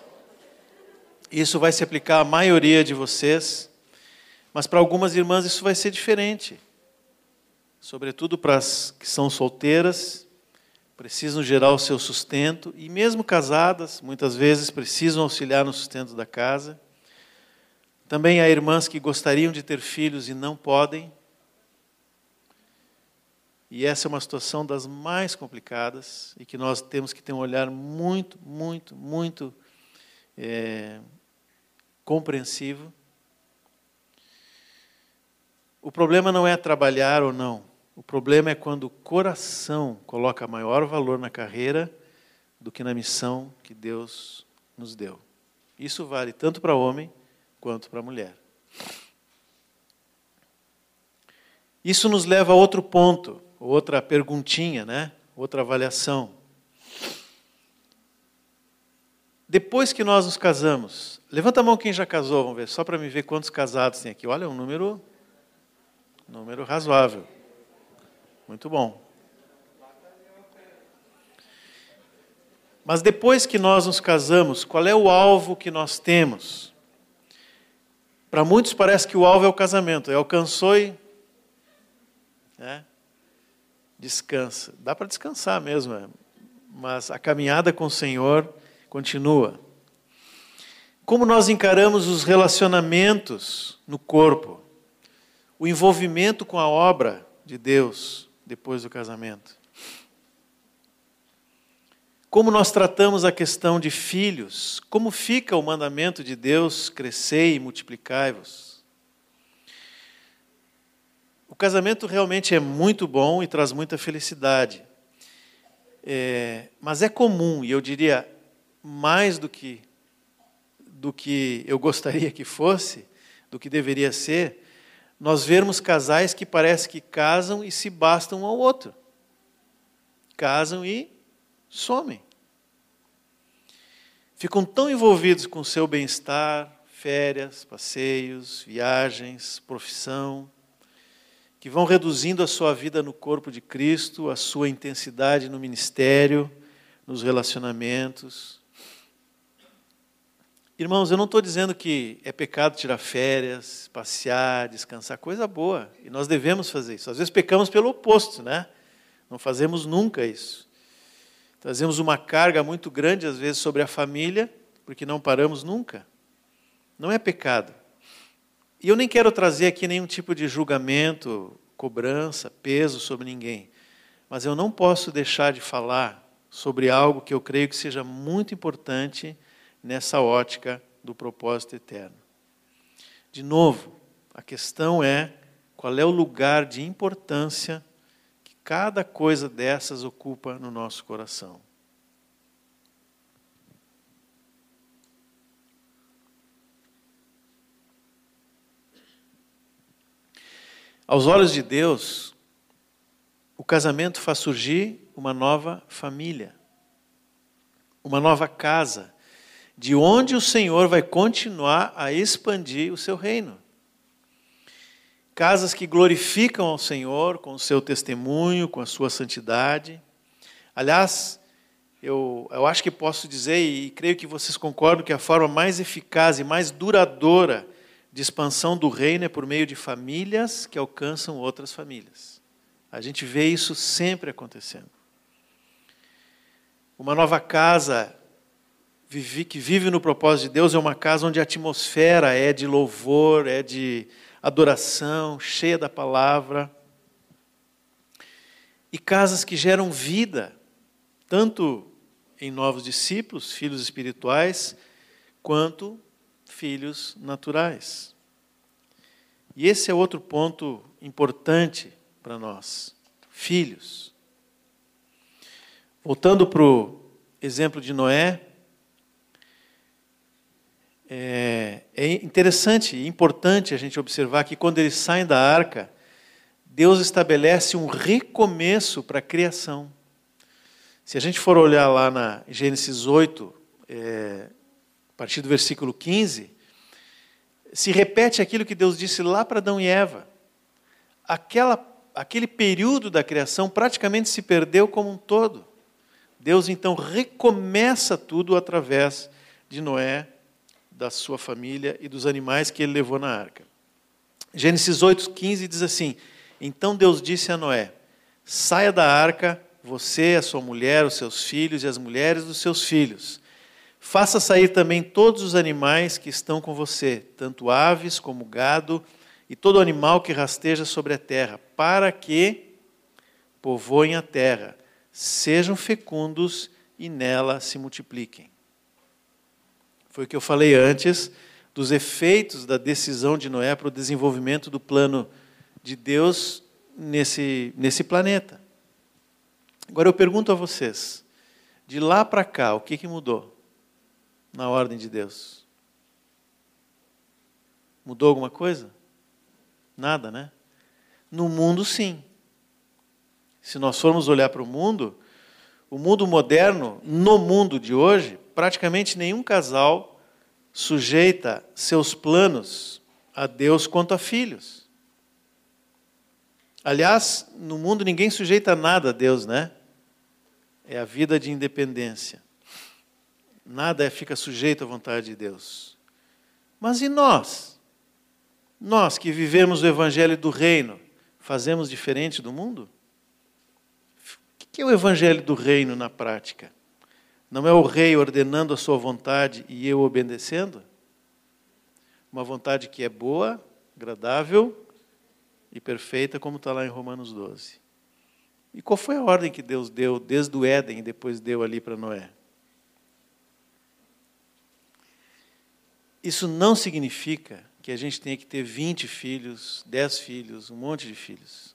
Isso vai se aplicar à maioria de vocês. Mas para algumas irmãs isso vai ser diferente. sobretudo para as que são solteiras, precisam gerar o seu sustento, e mesmo casadas, muitas vezes precisam auxiliar no sustento da casa. Também há irmãs que gostariam de ter filhos e não podem. E essa é uma situação das mais complicadas e que nós temos que ter um olhar muito, muito, muito é, compreensivo. O problema não é trabalhar ou não. O problema é quando o coração coloca maior valor na carreira do que na missão que Deus nos deu. Isso vale tanto para homem quanto para mulher. Isso nos leva a outro ponto, outra perguntinha, né? outra avaliação. Depois que nós nos casamos, levanta a mão quem já casou, vamos ver, só para me ver quantos casados tem aqui. Olha, um número, número razoável. Muito bom. Mas depois que nós nos casamos, qual é o alvo que nós temos? Para muitos parece que o alvo é o casamento. É alcançou e né, descansa. Dá para descansar mesmo, é. mas a caminhada com o Senhor continua. Como nós encaramos os relacionamentos no corpo, o envolvimento com a obra de Deus, depois do casamento. Como nós tratamos a questão de filhos? Como fica o mandamento de Deus: crescei e multiplicai-vos? O casamento realmente é muito bom e traz muita felicidade. É, mas é comum, e eu diria mais do que, do que eu gostaria que fosse, do que deveria ser, nós vermos casais que parece que casam e se bastam um ao outro. Casam e somem. Ficam tão envolvidos com o seu bem-estar, férias, passeios, viagens, profissão, que vão reduzindo a sua vida no corpo de Cristo, a sua intensidade no ministério, nos relacionamentos, Irmãos, eu não estou dizendo que é pecado tirar férias, passear, descansar, coisa boa, e nós devemos fazer isso. Às vezes pecamos pelo oposto, né? Não fazemos nunca isso. Trazemos uma carga muito grande, às vezes, sobre a família, porque não paramos nunca. Não é pecado. E eu nem quero trazer aqui nenhum tipo de julgamento, cobrança, peso sobre ninguém. Mas eu não posso deixar de falar sobre algo que eu creio que seja muito importante nessa ótica do propósito eterno. De novo, a questão é qual é o lugar de importância que cada coisa dessas ocupa no nosso coração. Aos olhos de Deus, o casamento faz surgir uma nova família, uma nova casa, de onde o Senhor vai continuar a expandir o seu reino. Casas que glorificam ao Senhor com o seu testemunho, com a sua santidade. Aliás, eu, eu acho que posso dizer, e creio que vocês concordam, que a forma mais eficaz e mais duradoura de expansão do reino é por meio de famílias que alcançam outras famílias. A gente vê isso sempre acontecendo. Uma nova casa que vive no propósito de Deus é uma casa onde a atmosfera é de louvor, é de adoração, cheia da palavra. E casas que geram vida, tanto em novos discípulos, filhos espirituais, quanto filhos naturais. E esse é outro ponto importante para nós. Filhos. Voltando para o exemplo de Noé, é, é interessante e importante a gente observar que quando eles saem da arca, Deus estabelece um recomeço para a criação. Se a gente for olhar lá na Gênesis 8, é, a partir do versículo 15, se repete aquilo que Deus disse lá para Adão e Eva. Aquela, aquele período da criação praticamente se perdeu como um todo. Deus então recomeça tudo através de Noé da sua família e dos animais que ele levou na arca. Gênesis 8,15 diz assim: Então Deus disse a Noé: Saia da arca, você, a sua mulher, os seus filhos e as mulheres dos seus filhos. Faça sair também todos os animais que estão com você, tanto aves como gado e todo animal que rasteja sobre a terra, para que povoem a terra, sejam fecundos e nela se multipliquem. Foi o que eu falei antes dos efeitos da decisão de Noé para o desenvolvimento do plano de Deus nesse, nesse planeta. Agora eu pergunto a vocês, de lá para cá, o que, que mudou na ordem de Deus? Mudou alguma coisa? Nada, né? No mundo, sim. Se nós formos olhar para o mundo, o mundo moderno, no mundo de hoje, praticamente nenhum casal sujeita seus planos a Deus quanto a filhos. Aliás, no mundo ninguém sujeita nada a Deus, né? É a vida de independência. Nada é, fica sujeito à vontade de Deus. Mas e nós? Nós que vivemos o evangelho do reino, fazemos diferente do mundo? O que é o evangelho do reino na prática? Não é o rei ordenando a sua vontade e eu obedecendo? Uma vontade que é boa, agradável e perfeita, como está lá em Romanos 12. E qual foi a ordem que Deus deu desde o Éden e depois deu ali para Noé? Isso não significa que a gente tenha que ter 20 filhos, 10 filhos, um monte de filhos.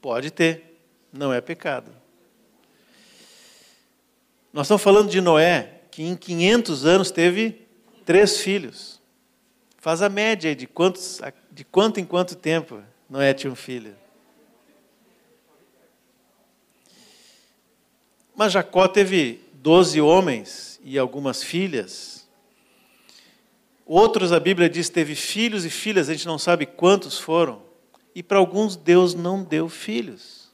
Pode ter, não é pecado. Nós estamos falando de Noé, que em 500 anos teve três filhos. Faz a média de, quantos, de quanto em quanto tempo Noé tinha um filho. Mas Jacó teve doze homens e algumas filhas. Outros, a Bíblia diz, teve filhos e filhas, a gente não sabe quantos foram. E para alguns, Deus não deu filhos.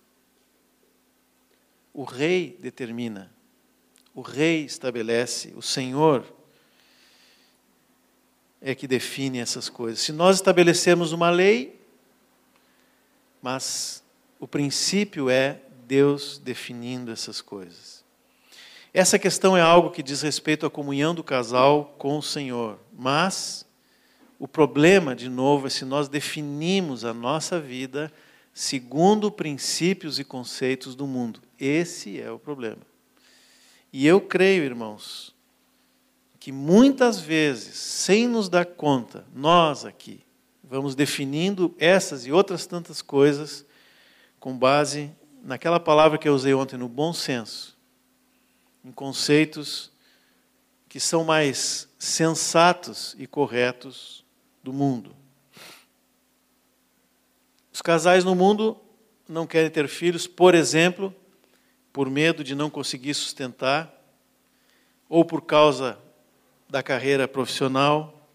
O rei determina, o rei estabelece, o Senhor é que define essas coisas. Se nós estabelecemos uma lei, mas o princípio é Deus definindo essas coisas. Essa questão é algo que diz respeito à comunhão do casal com o Senhor, mas o problema, de novo, é se nós definimos a nossa vida segundo princípios e conceitos do mundo. Esse é o problema. E eu creio, irmãos, que muitas vezes, sem nos dar conta, nós aqui, vamos definindo essas e outras tantas coisas com base naquela palavra que eu usei ontem, no bom senso, em conceitos que são mais sensatos e corretos do mundo. Os casais no mundo não querem ter filhos, por exemplo, por medo de não conseguir sustentar, ou por causa da carreira profissional,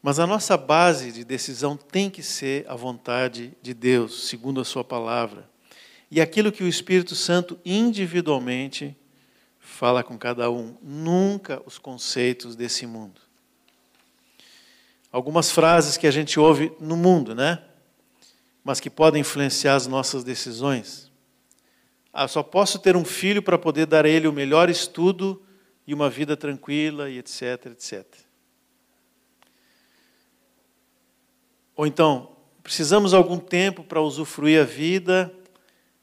mas a nossa base de decisão tem que ser a vontade de Deus, segundo a Sua palavra. E aquilo que o Espírito Santo individualmente fala com cada um, nunca os conceitos desse mundo. Algumas frases que a gente ouve no mundo, né? Mas que podem influenciar as nossas decisões. Ah, só posso ter um filho para poder dar a ele o melhor estudo e uma vida tranquila e etc, etc. Ou então, precisamos algum tempo para usufruir a vida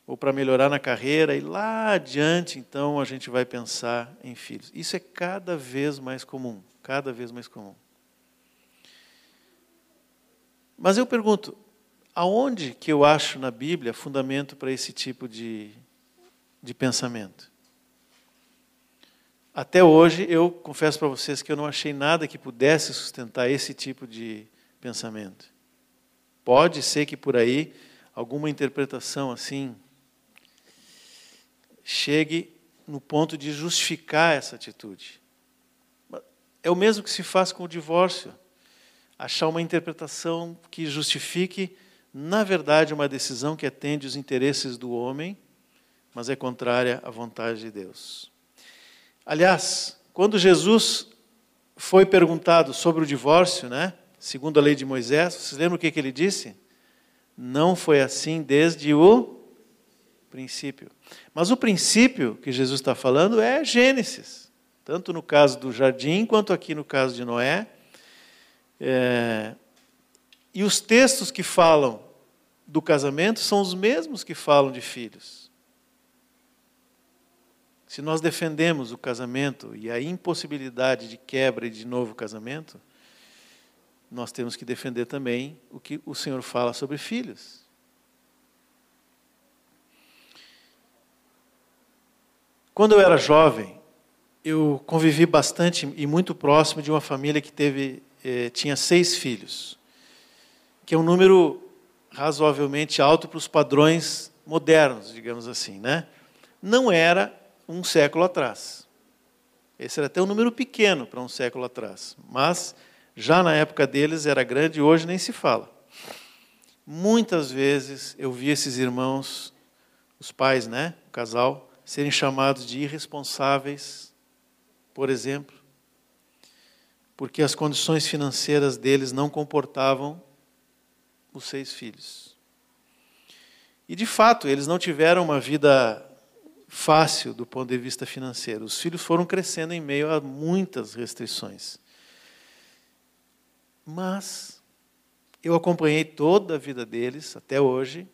ou para melhorar na carreira e lá adiante, então, a gente vai pensar em filhos. Isso é cada vez mais comum, cada vez mais comum. Mas eu pergunto, aonde que eu acho na Bíblia fundamento para esse tipo de, de pensamento? Até hoje, eu confesso para vocês que eu não achei nada que pudesse sustentar esse tipo de pensamento. Pode ser que por aí alguma interpretação assim chegue no ponto de justificar essa atitude. É o mesmo que se faz com o divórcio. Achar uma interpretação que justifique, na verdade, uma decisão que atende os interesses do homem, mas é contrária à vontade de Deus. Aliás, quando Jesus foi perguntado sobre o divórcio, né? segundo a lei de Moisés. Vocês lembram o que, que ele disse? Não foi assim desde o princípio. Mas o princípio que Jesus está falando é Gênesis, tanto no caso do jardim quanto aqui no caso de Noé. É... E os textos que falam do casamento são os mesmos que falam de filhos. Se nós defendemos o casamento e a impossibilidade de quebra e de novo casamento, nós temos que defender também o que o Senhor fala sobre filhos. Quando eu era jovem, eu convivi bastante e muito próximo de uma família que teve eh, tinha seis filhos, que é um número razoavelmente alto para os padrões modernos, digamos assim, né? Não era um século atrás. Esse era até um número pequeno para um século atrás, mas já na época deles era grande, hoje nem se fala. Muitas vezes eu vi esses irmãos, os pais, né, o casal, serem chamados de irresponsáveis, por exemplo, porque as condições financeiras deles não comportavam os seis filhos. E de fato, eles não tiveram uma vida fácil do ponto de vista financeiro. Os filhos foram crescendo em meio a muitas restrições. Mas eu acompanhei toda a vida deles até hoje.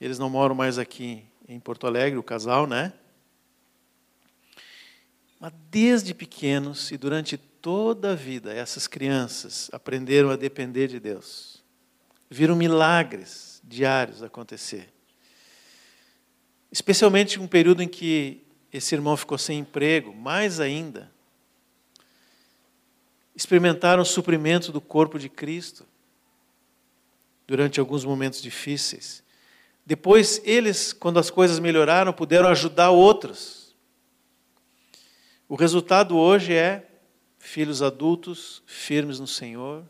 Eles não moram mais aqui em Porto Alegre, o casal, né? Mas desde pequenos e durante toda a vida, essas crianças aprenderam a depender de Deus. Viram milagres diários acontecer. Especialmente um período em que esse irmão ficou sem emprego, mais ainda, experimentaram o suprimento do corpo de Cristo durante alguns momentos difíceis. Depois, eles, quando as coisas melhoraram, puderam ajudar outros. O resultado hoje é filhos adultos, firmes no Senhor,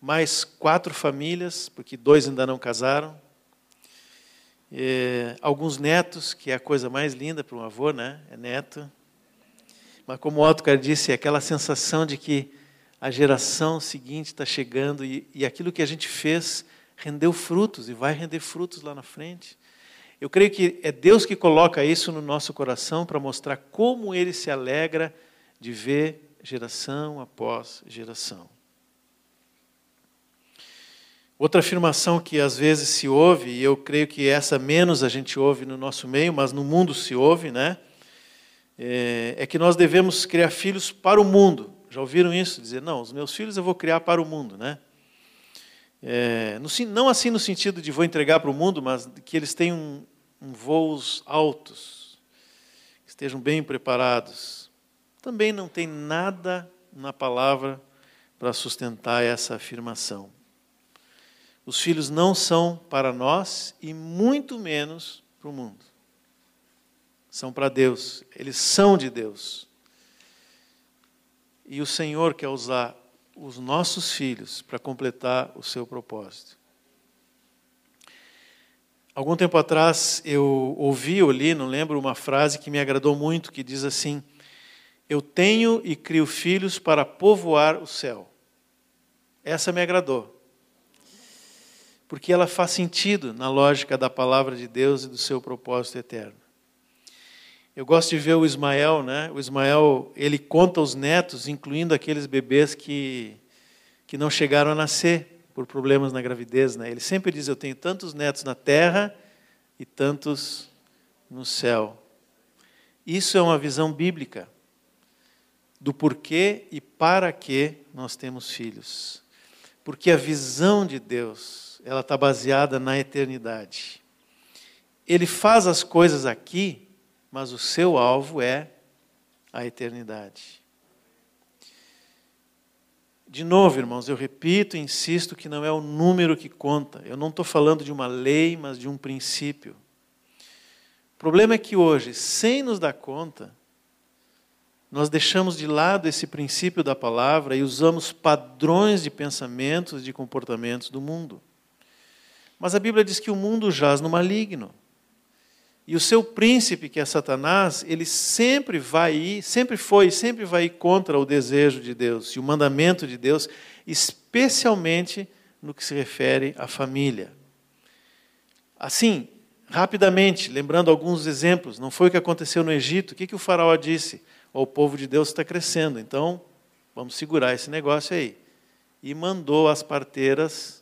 mais quatro famílias, porque dois ainda não casaram, e, alguns netos, que é a coisa mais linda para um avô, né? É neto. Mas como o Otto disse, é aquela sensação de que a geração seguinte está chegando e, e aquilo que a gente fez rendeu frutos e vai render frutos lá na frente. Eu creio que é Deus que coloca isso no nosso coração para mostrar como Ele se alegra de ver geração após geração. Outra afirmação que às vezes se ouve, e eu creio que essa menos a gente ouve no nosso meio, mas no mundo se ouve, né? É, é que nós devemos criar filhos para o mundo já ouviram isso? Dizer, não, os meus filhos eu vou criar para o mundo, né? É, no, não assim no sentido de vou entregar para o mundo, mas que eles tenham um, um voos altos, que estejam bem preparados. Também não tem nada na palavra para sustentar essa afirmação. Os filhos não são para nós e muito menos para o mundo. São para Deus, eles são de Deus. E o Senhor quer usar os nossos filhos para completar o seu propósito. Algum tempo atrás eu ouvi ou li, não lembro, uma frase que me agradou muito, que diz assim: Eu tenho e crio filhos para povoar o céu. Essa me agradou. Porque ela faz sentido na lógica da palavra de Deus e do seu propósito eterno. Eu gosto de ver o Ismael, né? O Ismael, ele conta os netos, incluindo aqueles bebês que, que não chegaram a nascer por problemas na gravidez, né? Ele sempre diz: Eu tenho tantos netos na terra e tantos no céu. Isso é uma visão bíblica do porquê e para que nós temos filhos. Porque a visão de Deus, ela está baseada na eternidade. Ele faz as coisas aqui mas o seu alvo é a eternidade. De novo, irmãos, eu repito e insisto que não é o número que conta. Eu não estou falando de uma lei, mas de um princípio. O problema é que hoje, sem nos dar conta, nós deixamos de lado esse princípio da palavra e usamos padrões de pensamentos e de comportamentos do mundo. Mas a Bíblia diz que o mundo jaz no maligno. E o seu príncipe, que é Satanás, ele sempre vai ir, sempre foi, sempre vai ir contra o desejo de Deus e o mandamento de Deus, especialmente no que se refere à família. Assim, rapidamente, lembrando alguns exemplos, não foi o que aconteceu no Egito. O que, que o faraó disse? O povo de Deus está crescendo, então vamos segurar esse negócio aí. E mandou as parteiras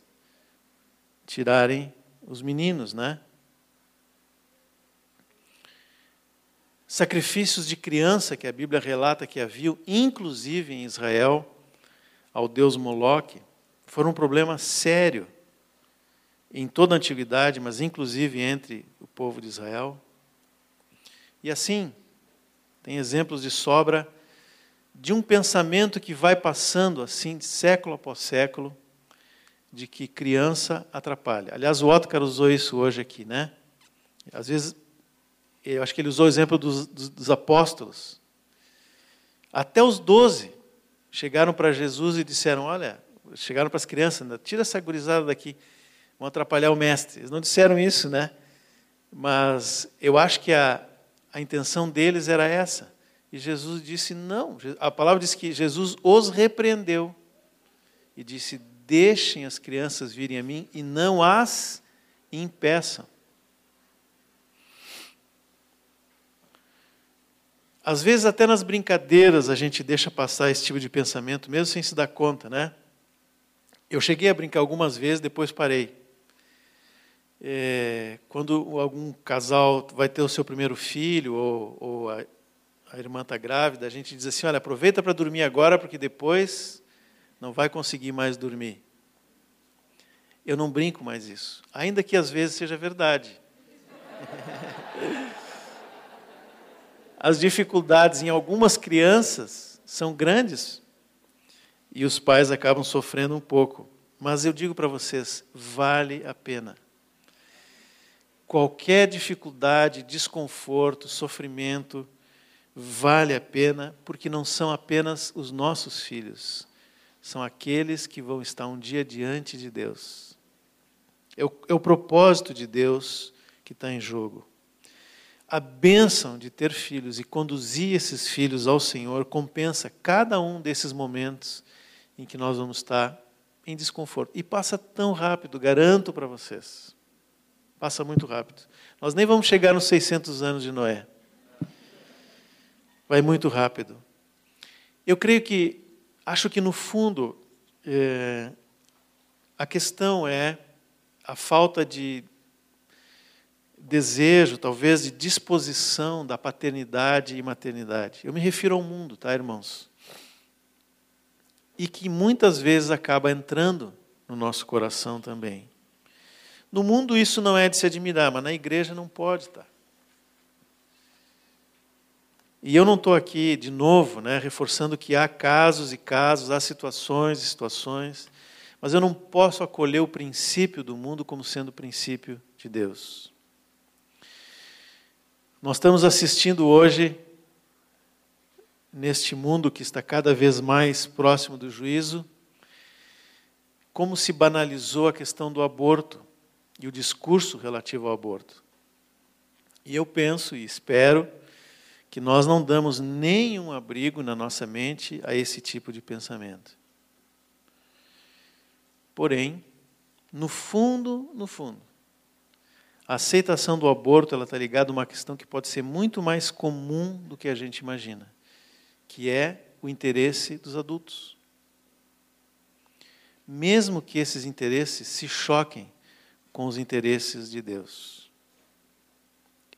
tirarem os meninos, né? Sacrifícios de criança que a Bíblia relata que havia, inclusive em Israel, ao deus Moloque, foram um problema sério em toda a antiguidade, mas inclusive entre o povo de Israel. E assim, tem exemplos de sobra de um pensamento que vai passando assim, século após século, de que criança atrapalha. Aliás, o Otcar usou isso hoje aqui, né? Às vezes eu acho que ele usou o exemplo dos, dos, dos apóstolos. Até os doze chegaram para Jesus e disseram: Olha, chegaram para as crianças, né, tira essa gurizada daqui, vão atrapalhar o mestre. Eles não disseram isso, né? Mas eu acho que a, a intenção deles era essa. E Jesus disse: Não. A palavra diz que Jesus os repreendeu e disse: Deixem as crianças virem a mim e não as impeçam. Às vezes, até nas brincadeiras, a gente deixa passar esse tipo de pensamento, mesmo sem se dar conta, né? Eu cheguei a brincar algumas vezes, depois parei. É, quando algum casal vai ter o seu primeiro filho, ou, ou a, a irmã está grávida, a gente diz assim: olha, aproveita para dormir agora, porque depois não vai conseguir mais dormir. Eu não brinco mais isso, ainda que às vezes seja verdade. as dificuldades em algumas crianças são grandes e os pais acabam sofrendo um pouco. Mas eu digo para vocês, vale a pena. Qualquer dificuldade, desconforto, sofrimento, vale a pena, porque não são apenas os nossos filhos, são aqueles que vão estar um dia diante de Deus. É o, é o propósito de Deus que está em jogo a bênção de ter filhos e conduzir esses filhos ao Senhor compensa cada um desses momentos em que nós vamos estar em desconforto. E passa tão rápido, garanto para vocês. Passa muito rápido. Nós nem vamos chegar nos 600 anos de Noé. Vai muito rápido. Eu creio que, acho que no fundo, é, a questão é a falta de desejo, talvez de disposição da paternidade e maternidade. Eu me refiro ao mundo, tá, irmãos? E que muitas vezes acaba entrando no nosso coração também. No mundo isso não é de se admirar, mas na igreja não pode estar. E eu não estou aqui, de novo, né, reforçando que há casos e casos, há situações e situações, mas eu não posso acolher o princípio do mundo como sendo o princípio de Deus. Nós estamos assistindo hoje, neste mundo que está cada vez mais próximo do juízo, como se banalizou a questão do aborto e o discurso relativo ao aborto. E eu penso e espero que nós não damos nenhum abrigo na nossa mente a esse tipo de pensamento. Porém, no fundo, no fundo, a aceitação do aborto ela está ligada a uma questão que pode ser muito mais comum do que a gente imagina, que é o interesse dos adultos. Mesmo que esses interesses se choquem com os interesses de Deus.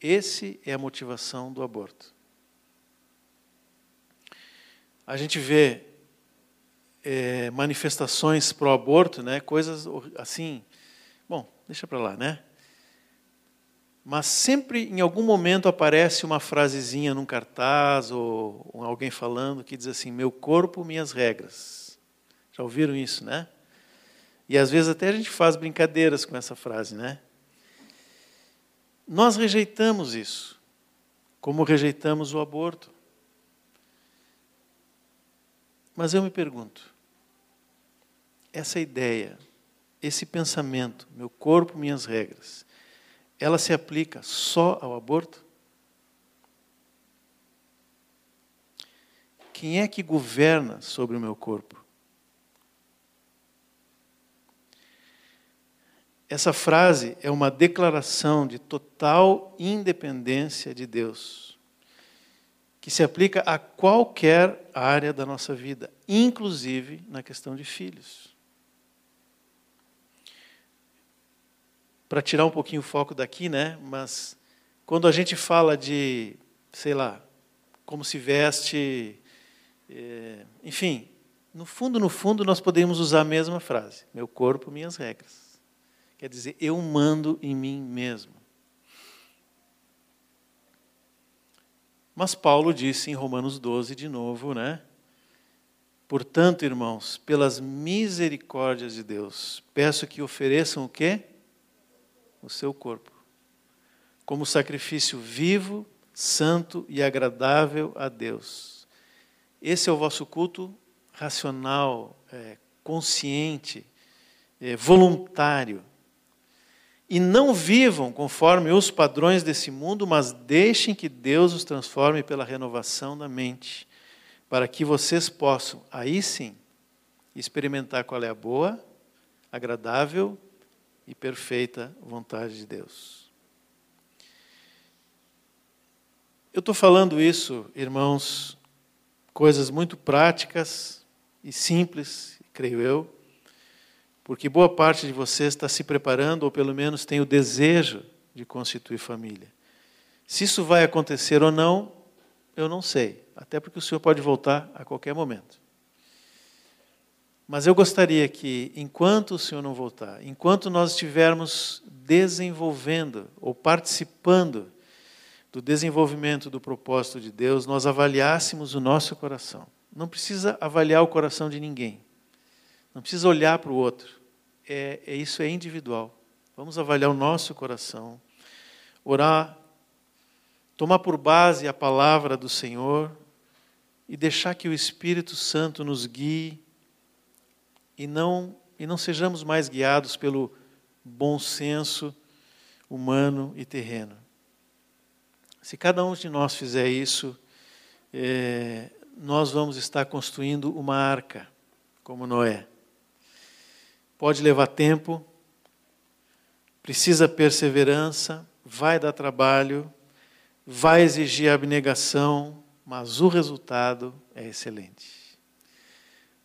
Esse é a motivação do aborto. A gente vê é, manifestações pro aborto, né, coisas assim. Bom, deixa para lá, né? mas sempre em algum momento aparece uma frasezinha num cartaz ou, ou alguém falando que diz assim: Meu corpo, minhas regras. Já ouviram isso, né? E às vezes até a gente faz brincadeiras com essa frase, né? Nós rejeitamos isso, como rejeitamos o aborto. Mas eu me pergunto: essa ideia, esse pensamento, meu corpo, minhas regras, ela se aplica só ao aborto? Quem é que governa sobre o meu corpo? Essa frase é uma declaração de total independência de Deus, que se aplica a qualquer área da nossa vida, inclusive na questão de filhos. Para tirar um pouquinho o foco daqui, né? Mas quando a gente fala de, sei lá, como se veste, é, enfim, no fundo, no fundo, nós podemos usar a mesma frase: meu corpo, minhas regras. Quer dizer, eu mando em mim mesmo. Mas Paulo disse em Romanos 12 de novo, né? Portanto, irmãos, pelas misericórdias de Deus, peço que ofereçam o quê? O seu corpo. Como sacrifício vivo, santo e agradável a Deus. Esse é o vosso culto racional, é, consciente, é, voluntário. E não vivam conforme os padrões desse mundo, mas deixem que Deus os transforme pela renovação da mente, para que vocês possam, aí sim, experimentar qual é a boa, agradável e perfeita vontade de Deus. Eu estou falando isso, irmãos, coisas muito práticas e simples, creio eu, porque boa parte de vocês está se preparando, ou pelo menos tem o desejo de constituir família. Se isso vai acontecer ou não, eu não sei, até porque o Senhor pode voltar a qualquer momento. Mas eu gostaria que, enquanto o Senhor não voltar, enquanto nós estivermos desenvolvendo ou participando do desenvolvimento do propósito de Deus, nós avaliássemos o nosso coração. Não precisa avaliar o coração de ninguém. Não precisa olhar para o outro. É, é, isso é individual. Vamos avaliar o nosso coração, orar, tomar por base a palavra do Senhor e deixar que o Espírito Santo nos guie e não e não sejamos mais guiados pelo bom senso humano e terreno. Se cada um de nós fizer isso, é, nós vamos estar construindo uma arca, como Noé. Pode levar tempo, precisa perseverança, vai dar trabalho, vai exigir abnegação, mas o resultado é excelente.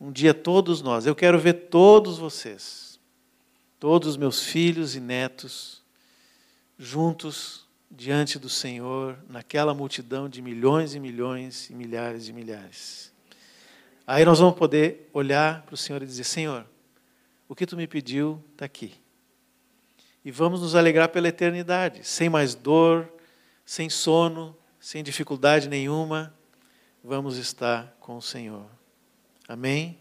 Um dia todos nós, eu quero ver todos vocês, todos os meus filhos e netos, juntos diante do Senhor, naquela multidão de milhões e milhões e milhares de milhares. Aí nós vamos poder olhar para o Senhor e dizer: Senhor, o que tu me pediu está aqui. E vamos nos alegrar pela eternidade, sem mais dor, sem sono, sem dificuldade nenhuma, vamos estar com o Senhor. Amém?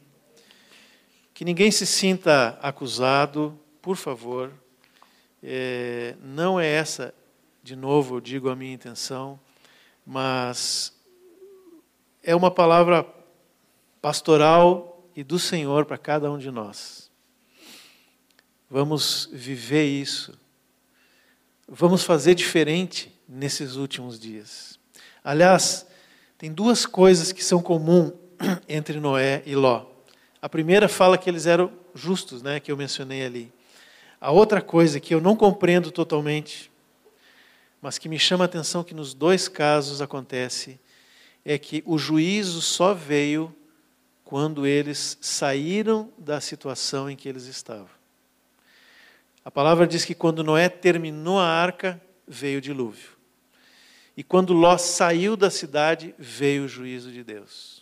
Que ninguém se sinta acusado, por favor. É, não é essa, de novo, eu digo a minha intenção, mas é uma palavra pastoral e do Senhor para cada um de nós. Vamos viver isso. Vamos fazer diferente nesses últimos dias. Aliás, tem duas coisas que são comuns entre Noé e Ló. A primeira fala que eles eram justos, né, que eu mencionei ali. A outra coisa que eu não compreendo totalmente, mas que me chama a atenção que nos dois casos acontece, é que o juízo só veio quando eles saíram da situação em que eles estavam. A palavra diz que quando Noé terminou a arca, veio o dilúvio. E quando Ló saiu da cidade, veio o juízo de Deus.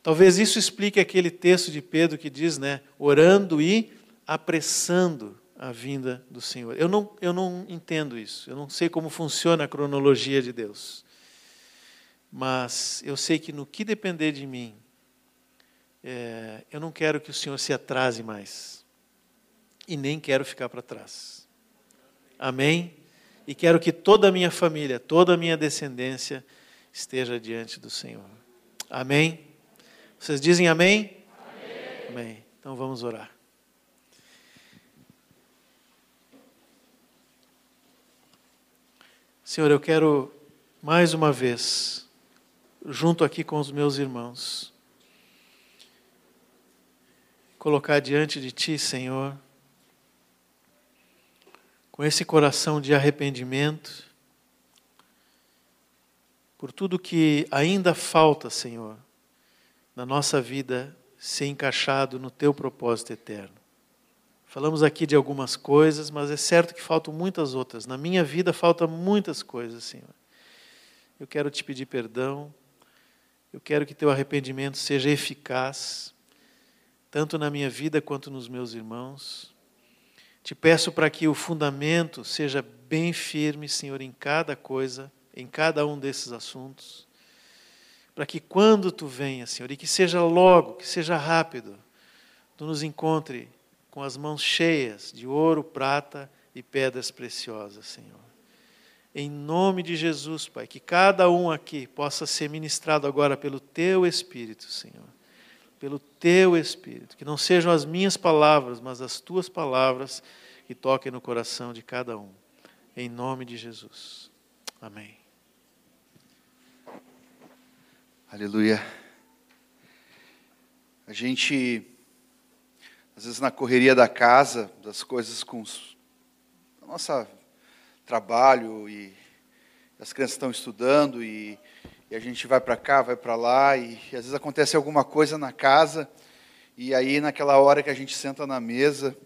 Talvez isso explique aquele texto de Pedro que diz, né, orando e apressando a vinda do Senhor. Eu não, eu não entendo isso, eu não sei como funciona a cronologia de Deus. Mas eu sei que no que depender de mim, é, eu não quero que o Senhor se atrase mais e nem quero ficar para trás. Amém? E quero que toda a minha família, toda a minha descendência esteja diante do Senhor. Amém? Vocês dizem amém? Amém. amém. Então vamos orar. Senhor, eu quero mais uma vez, junto aqui com os meus irmãos, colocar diante de Ti, Senhor, com esse coração de arrependimento, por tudo que ainda falta, Senhor, na nossa vida ser encaixado no teu propósito eterno. Falamos aqui de algumas coisas, mas é certo que faltam muitas outras. Na minha vida faltam muitas coisas, Senhor. Eu quero te pedir perdão. Eu quero que teu arrependimento seja eficaz, tanto na minha vida quanto nos meus irmãos. Te peço para que o fundamento seja bem firme, Senhor, em cada coisa, em cada um desses assuntos. Para que quando tu venha, Senhor, e que seja logo, que seja rápido, tu nos encontre com as mãos cheias de ouro, prata e pedras preciosas, Senhor. Em nome de Jesus, Pai, que cada um aqui possa ser ministrado agora pelo Teu Espírito, Senhor. Pelo Teu Espírito. Que não sejam as minhas palavras, mas as Tuas palavras que toquem no coração de cada um. Em nome de Jesus. Amém. Aleluia. A gente às vezes na correria da casa, das coisas com o nosso trabalho e as crianças estão estudando e, e a gente vai para cá, vai para lá e, às vezes acontece alguma coisa na casa e aí naquela hora que a gente senta na mesa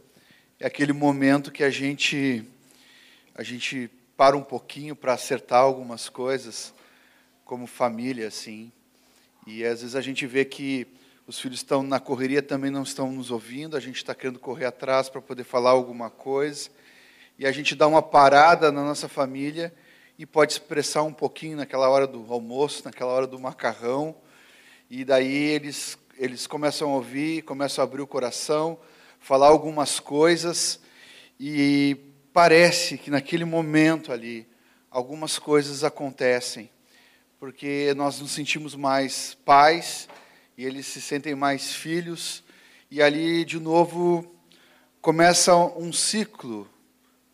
é aquele momento que a gente a gente para um pouquinho para acertar algumas coisas como família assim e às vezes a gente vê que os filhos estão na correria, também não estão nos ouvindo, a gente está querendo correr atrás para poder falar alguma coisa. E a gente dá uma parada na nossa família e pode expressar um pouquinho naquela hora do almoço, naquela hora do macarrão. E daí eles, eles começam a ouvir, começam a abrir o coração, falar algumas coisas. E parece que naquele momento ali, algumas coisas acontecem. Porque nós nos sentimos mais pais e eles se sentem mais filhos, e ali de novo começa um ciclo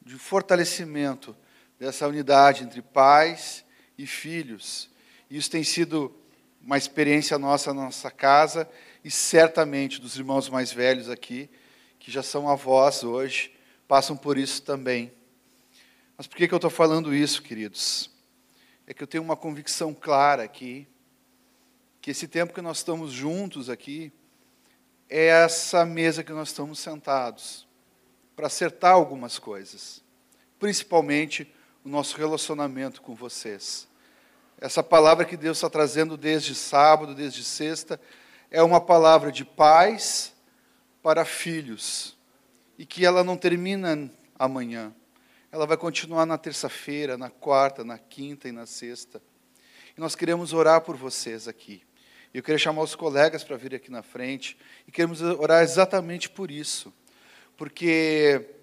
de fortalecimento dessa unidade entre pais e filhos. Isso tem sido uma experiência nossa na nossa casa e certamente dos irmãos mais velhos aqui, que já são avós hoje, passam por isso também. Mas por que, que eu estou falando isso, queridos? É que eu tenho uma convicção clara aqui que esse tempo que nós estamos juntos aqui é essa mesa que nós estamos sentados para acertar algumas coisas, principalmente o nosso relacionamento com vocês. Essa palavra que Deus está trazendo desde sábado, desde sexta, é uma palavra de paz para filhos e que ela não termina amanhã. Ela vai continuar na terça-feira, na quarta, na quinta e na sexta. E nós queremos orar por vocês aqui. Eu queria chamar os colegas para vir aqui na frente e queremos orar exatamente por isso, porque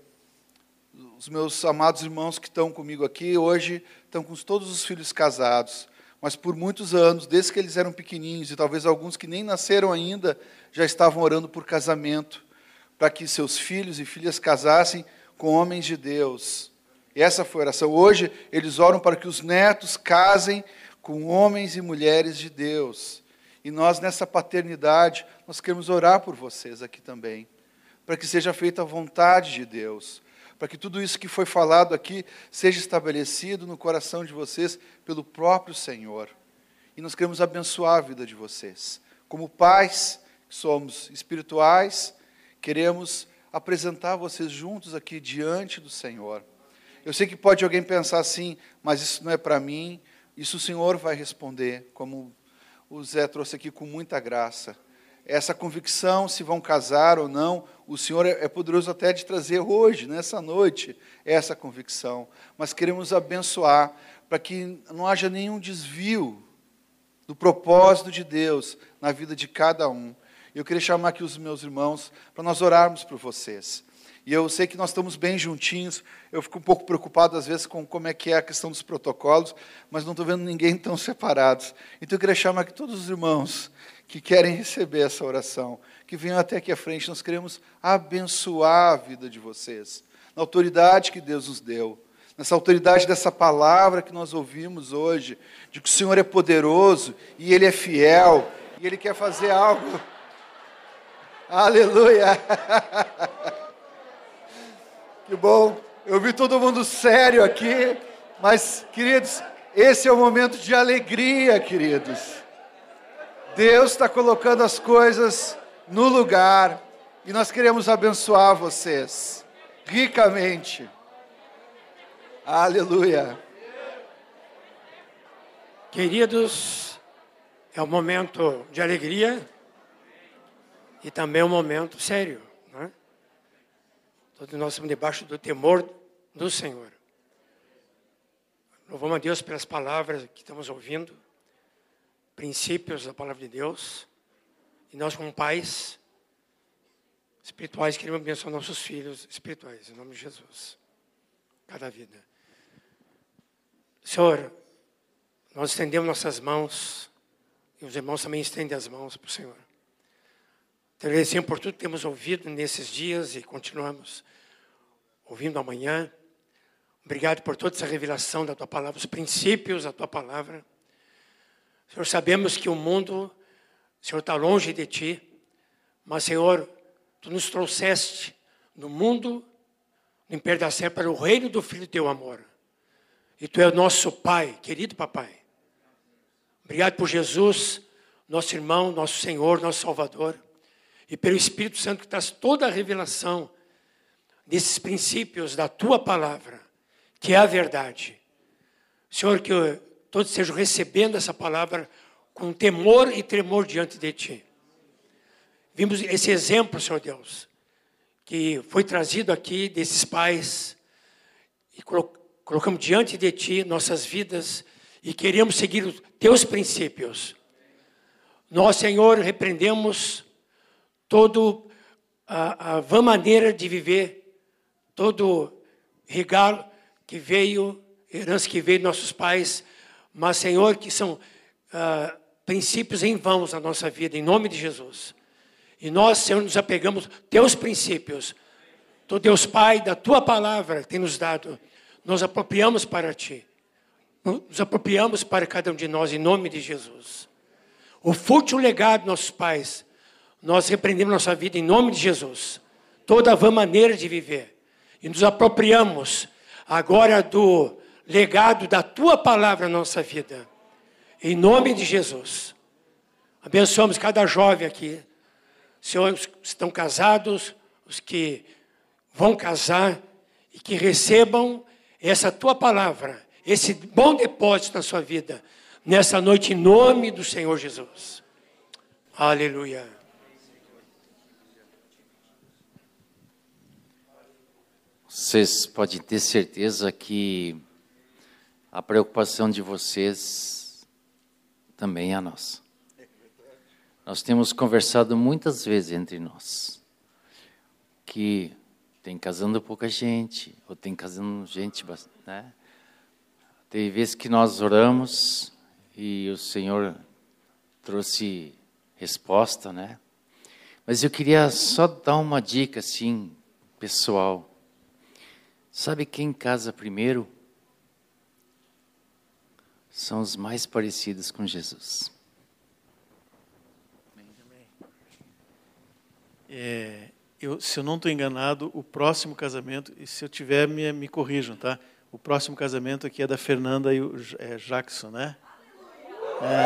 os meus amados irmãos que estão comigo aqui hoje estão com todos os filhos casados, mas por muitos anos, desde que eles eram pequenininhos e talvez alguns que nem nasceram ainda, já estavam orando por casamento, para que seus filhos e filhas casassem com homens de Deus. E essa foi a oração. Hoje eles oram para que os netos casem com homens e mulheres de Deus. E nós, nessa paternidade, nós queremos orar por vocês aqui também, para que seja feita a vontade de Deus, para que tudo isso que foi falado aqui seja estabelecido no coração de vocês pelo próprio Senhor. E nós queremos abençoar a vida de vocês. Como pais somos espirituais, queremos apresentar vocês juntos aqui diante do Senhor. Eu sei que pode alguém pensar assim, mas isso não é para mim. Isso o Senhor vai responder, como o Zé trouxe aqui com muita graça. Essa convicção, se vão casar ou não, o Senhor é, é poderoso até de trazer hoje, nessa noite, essa convicção. Mas queremos abençoar para que não haja nenhum desvio do propósito de Deus na vida de cada um. Eu queria chamar aqui os meus irmãos para nós orarmos por vocês. E eu sei que nós estamos bem juntinhos. Eu fico um pouco preocupado, às vezes, com como é que é a questão dos protocolos, mas não estou vendo ninguém tão separados. Então eu queria chamar aqui todos os irmãos que querem receber essa oração, que venham até aqui à frente. Nós queremos abençoar a vida de vocês, na autoridade que Deus nos deu, nessa autoridade dessa palavra que nós ouvimos hoje, de que o Senhor é poderoso e Ele é fiel e Ele quer fazer algo. Aleluia! Que bom. Eu vi todo mundo sério aqui, mas, queridos, esse é o momento de alegria, queridos. Deus está colocando as coisas no lugar e nós queremos abençoar vocês ricamente. Aleluia. Queridos, é um momento de alegria e também um momento sério. Né? Todos nós estamos debaixo do temor do Senhor. Louvamos a Deus pelas palavras que estamos ouvindo, princípios da palavra de Deus. E nós, como pais espirituais, queremos abençoar nossos filhos espirituais, em nome de Jesus. Cada vida. Senhor, nós estendemos nossas mãos, e os irmãos também estendem as mãos para o Senhor. Te agradecemos por tudo que temos ouvido nesses dias e continuamos ouvindo amanhã. Obrigado por toda essa revelação da tua palavra, os princípios da tua palavra. Senhor, sabemos que o mundo, Senhor, está longe de ti, mas, Senhor, tu nos trouxeste no mundo, no Império da Serra, para o reino do Filho teu amor. E tu é o nosso Pai, querido Papai. Obrigado por Jesus, nosso irmão, nosso Senhor, nosso Salvador. E pelo Espírito Santo que traz toda a revelação desses princípios da tua palavra que é a verdade. Senhor, que todos estejam recebendo essa palavra com temor e tremor diante de Ti. Vimos esse exemplo, Senhor Deus, que foi trazido aqui desses pais e colocamos diante de Ti nossas vidas e queremos seguir os Teus princípios. Nós, Senhor, repreendemos todo a, a vã maneira de viver, todo regalo, que veio, herança que veio de nossos pais, mas, Senhor, que são ah, princípios em vãos na nossa vida, em nome de Jesus. E nós, Senhor, nos apegamos teus princípios. Tu, Deus Pai, da tua palavra que tem nos dado, nos apropriamos para ti. Nos apropriamos para cada um de nós, em nome de Jesus. O fútil legado dos nossos pais, nós repreendemos nossa vida em nome de Jesus. Toda a vã maneira de viver. E nos apropriamos agora do legado da tua palavra na nossa vida. Em nome de Jesus. Abençoamos cada jovem aqui. Senhor, os que estão casados, os que vão casar e que recebam essa tua palavra, esse bom depósito na sua vida, nessa noite, em nome do Senhor Jesus. Aleluia. Vocês podem ter certeza que a preocupação de vocês também é a nossa. Nós temos conversado muitas vezes entre nós que tem casando pouca gente, ou tem casando gente, né? Tem vezes que nós oramos e o Senhor trouxe resposta, né? Mas eu queria só dar uma dica assim, pessoal. Sabe quem casa primeiro? São os mais parecidos com Jesus. É, eu, se eu não estou enganado, o próximo casamento, e se eu tiver, me, me corrijam, tá? O próximo casamento aqui é da Fernanda e o é, Jackson, né? É.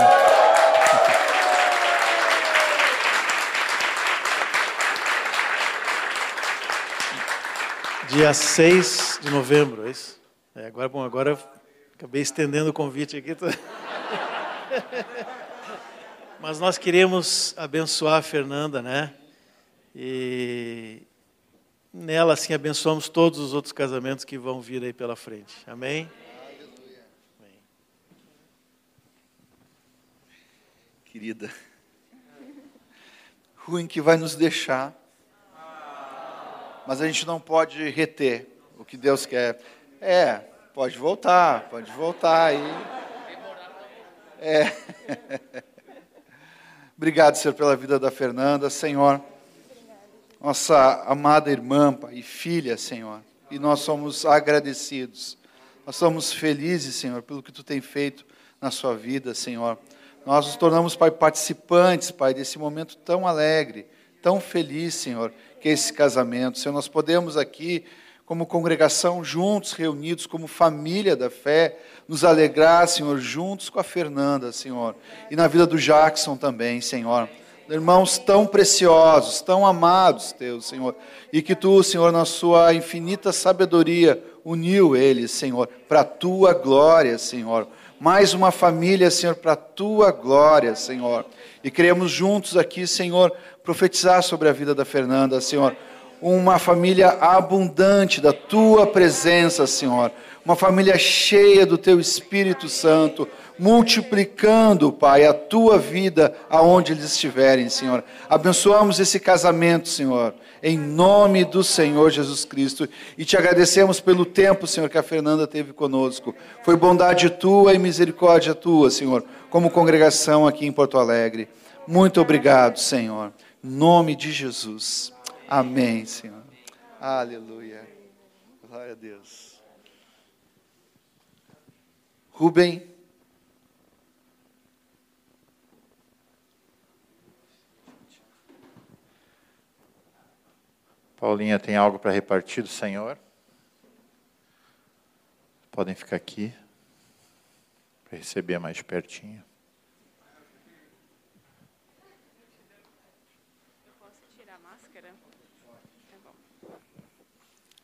Dia 6 de novembro, é isso? É, agora, bom, agora acabei estendendo o convite aqui. Mas nós queremos abençoar a Fernanda, né? E nela, assim, abençoamos todos os outros casamentos que vão vir aí pela frente. Amém? Amém. Querida, ruim que vai nos deixar mas a gente não pode reter o que Deus quer. É, pode voltar, pode voltar aí. É. Obrigado, Senhor, pela vida da Fernanda, Senhor. Nossa amada irmã e filha, Senhor. E nós somos agradecidos. Nós somos felizes, Senhor, pelo que tu tem feito na sua vida, Senhor. Nós nos tornamos, Pai, participantes, Pai, desse momento tão alegre, tão feliz, Senhor, que esse casamento. Senhor, nós podemos aqui como congregação, juntos, reunidos, como família da fé, nos alegrar, Senhor, juntos com a Fernanda, Senhor, e na vida do Jackson também, Senhor. Irmãos tão preciosos, tão amados, Teus, Senhor, e que Tu, Senhor, na Sua infinita sabedoria, uniu eles, Senhor, para a Tua glória, Senhor. Mais uma família, Senhor, para a Tua glória, Senhor. E queremos juntos aqui, Senhor, profetizar sobre a vida da Fernanda, Senhor. Uma família abundante da tua presença, Senhor. Uma família cheia do teu Espírito Santo, multiplicando, Pai, a tua vida aonde eles estiverem, Senhor. Abençoamos esse casamento, Senhor, em nome do Senhor Jesus Cristo. E te agradecemos pelo tempo, Senhor, que a Fernanda teve conosco. Foi bondade tua e misericórdia tua, Senhor, como congregação aqui em Porto Alegre. Muito obrigado, Senhor. Em nome de Jesus. Amém, Senhor. Aleluia. Glória a Deus. Rubem. Paulinha tem algo para repartir do Senhor? Podem ficar aqui para receber mais pertinho.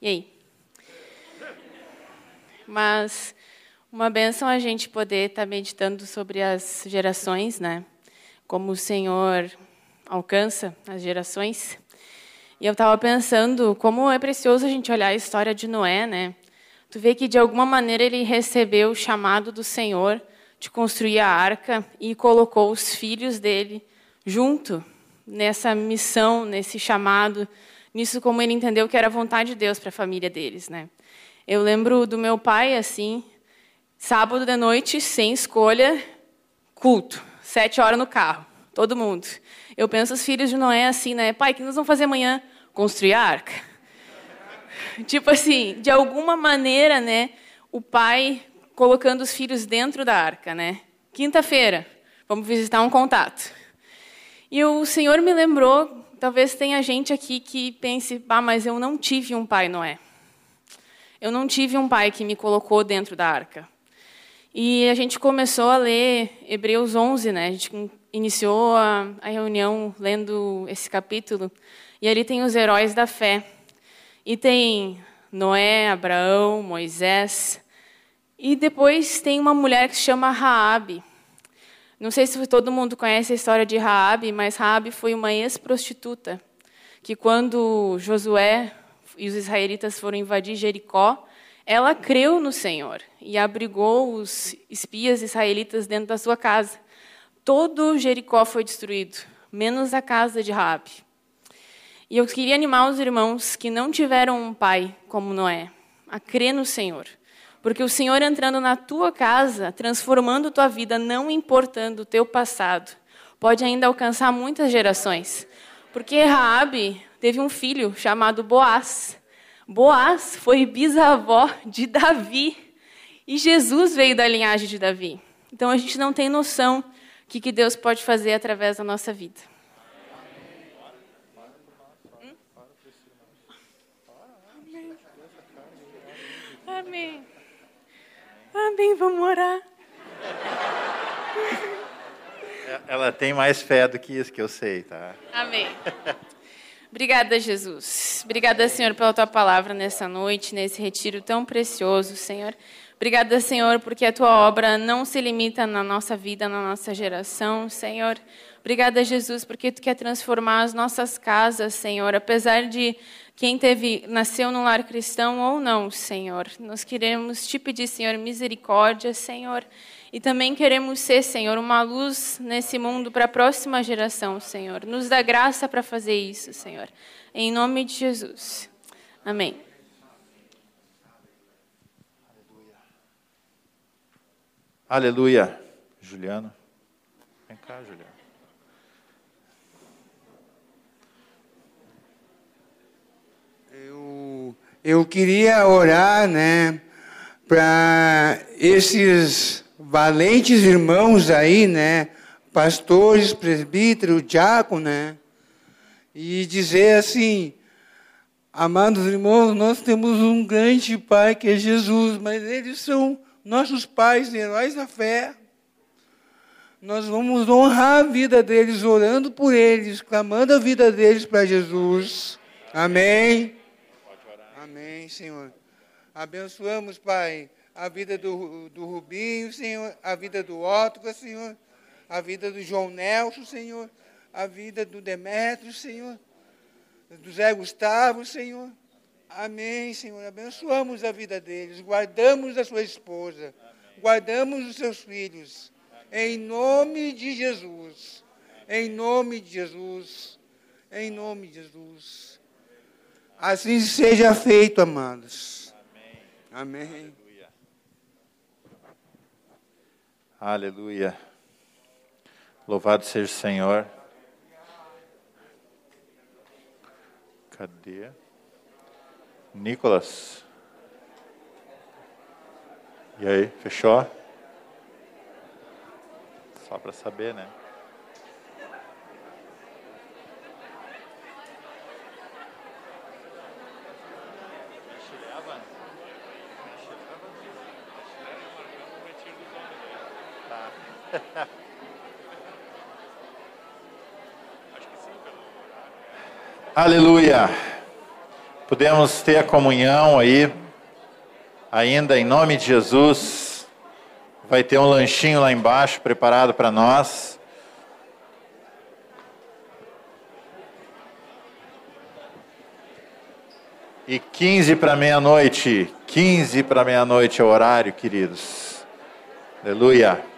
E aí? Mas uma benção a gente poder estar tá meditando sobre as gerações, né? Como o Senhor alcança as gerações. E eu estava pensando como é precioso a gente olhar a história de Noé, né? Tu vê que de alguma maneira ele recebeu o chamado do Senhor de construir a arca e colocou os filhos dele junto nessa missão, nesse chamado nisso como ele entendeu que era vontade de Deus para a família deles, né? Eu lembro do meu pai assim, sábado de noite, sem escolha, culto, sete horas no carro, todo mundo. Eu penso os filhos de Noé assim, né? Pai, o que nós vamos fazer amanhã? Construir a arca. tipo assim, de alguma maneira, né? O pai colocando os filhos dentro da arca, né? Quinta-feira, vamos visitar um contato. E o Senhor me lembrou talvez tenha gente aqui que pense, ah, mas eu não tive um pai Noé. Eu não tive um pai que me colocou dentro da arca. E a gente começou a ler Hebreus 11, né? A gente iniciou a, a reunião lendo esse capítulo. E ali tem os heróis da fé. E tem Noé, Abraão, Moisés. E depois tem uma mulher que se chama Raabe. Não sei se todo mundo conhece a história de Raabe, mas Raabe foi uma ex-prostituta que quando Josué e os israelitas foram invadir Jericó, ela creu no Senhor e abrigou os espias israelitas dentro da sua casa. Todo Jericó foi destruído, menos a casa de Raabe. E eu queria animar os irmãos que não tiveram um pai como Noé a crer no Senhor porque o Senhor entrando na tua casa, transformando tua vida, não importando o teu passado, pode ainda alcançar muitas gerações. Porque Raabe teve um filho chamado Boaz. Boaz foi bisavó de Davi. E Jesus veio da linhagem de Davi. Então a gente não tem noção do que, que Deus pode fazer através da nossa vida. Amém. Amém, vamos orar. Ela tem mais fé do que isso que eu sei, tá? Amém. Obrigada, Jesus. Obrigada, Senhor, pela tua palavra nessa noite, nesse retiro tão precioso, Senhor. Obrigada, Senhor, porque a tua obra não se limita na nossa vida, na nossa geração, Senhor. Obrigada, Jesus, porque tu quer transformar as nossas casas, Senhor, apesar de quem teve nasceu num lar cristão ou não, Senhor. Nós queremos te pedir, Senhor, misericórdia, Senhor, e também queremos ser, Senhor, uma luz nesse mundo para a próxima geração, Senhor. Nos dá graça para fazer isso, Senhor. Em nome de Jesus. Amém. Aleluia. Juliano. Vem cá, Juliano. Eu queria orar, né, para esses valentes irmãos aí, né, pastores, presbíteros, diácono, né, e dizer assim, Amados irmãos, nós temos um grande Pai que é Jesus, mas eles são nossos pais, heróis da fé. Nós vamos honrar a vida deles, orando por eles, clamando a vida deles para Jesus. Amém. Senhor. Abençoamos, Pai, a vida do, do Rubinho, Senhor, a vida do Ótica, Senhor, a vida do João Nelson, Senhor, a vida do Demétrio, Senhor, do Zé Gustavo, Senhor. Amém, Senhor. Abençoamos a vida deles, guardamos a sua esposa, guardamos os seus filhos. Em nome de Jesus. Em nome de Jesus. Em nome de Jesus. Assim seja feito, amados. Amém. Amém. Aleluia. Louvado seja o Senhor. Cadê? Nicolas. E aí, fechou? Só para saber, né? Aleluia. Podemos ter a comunhão aí, ainda em nome de Jesus. Vai ter um lanchinho lá embaixo preparado para nós. E 15 para meia-noite, 15 para meia-noite é o horário, queridos. Aleluia.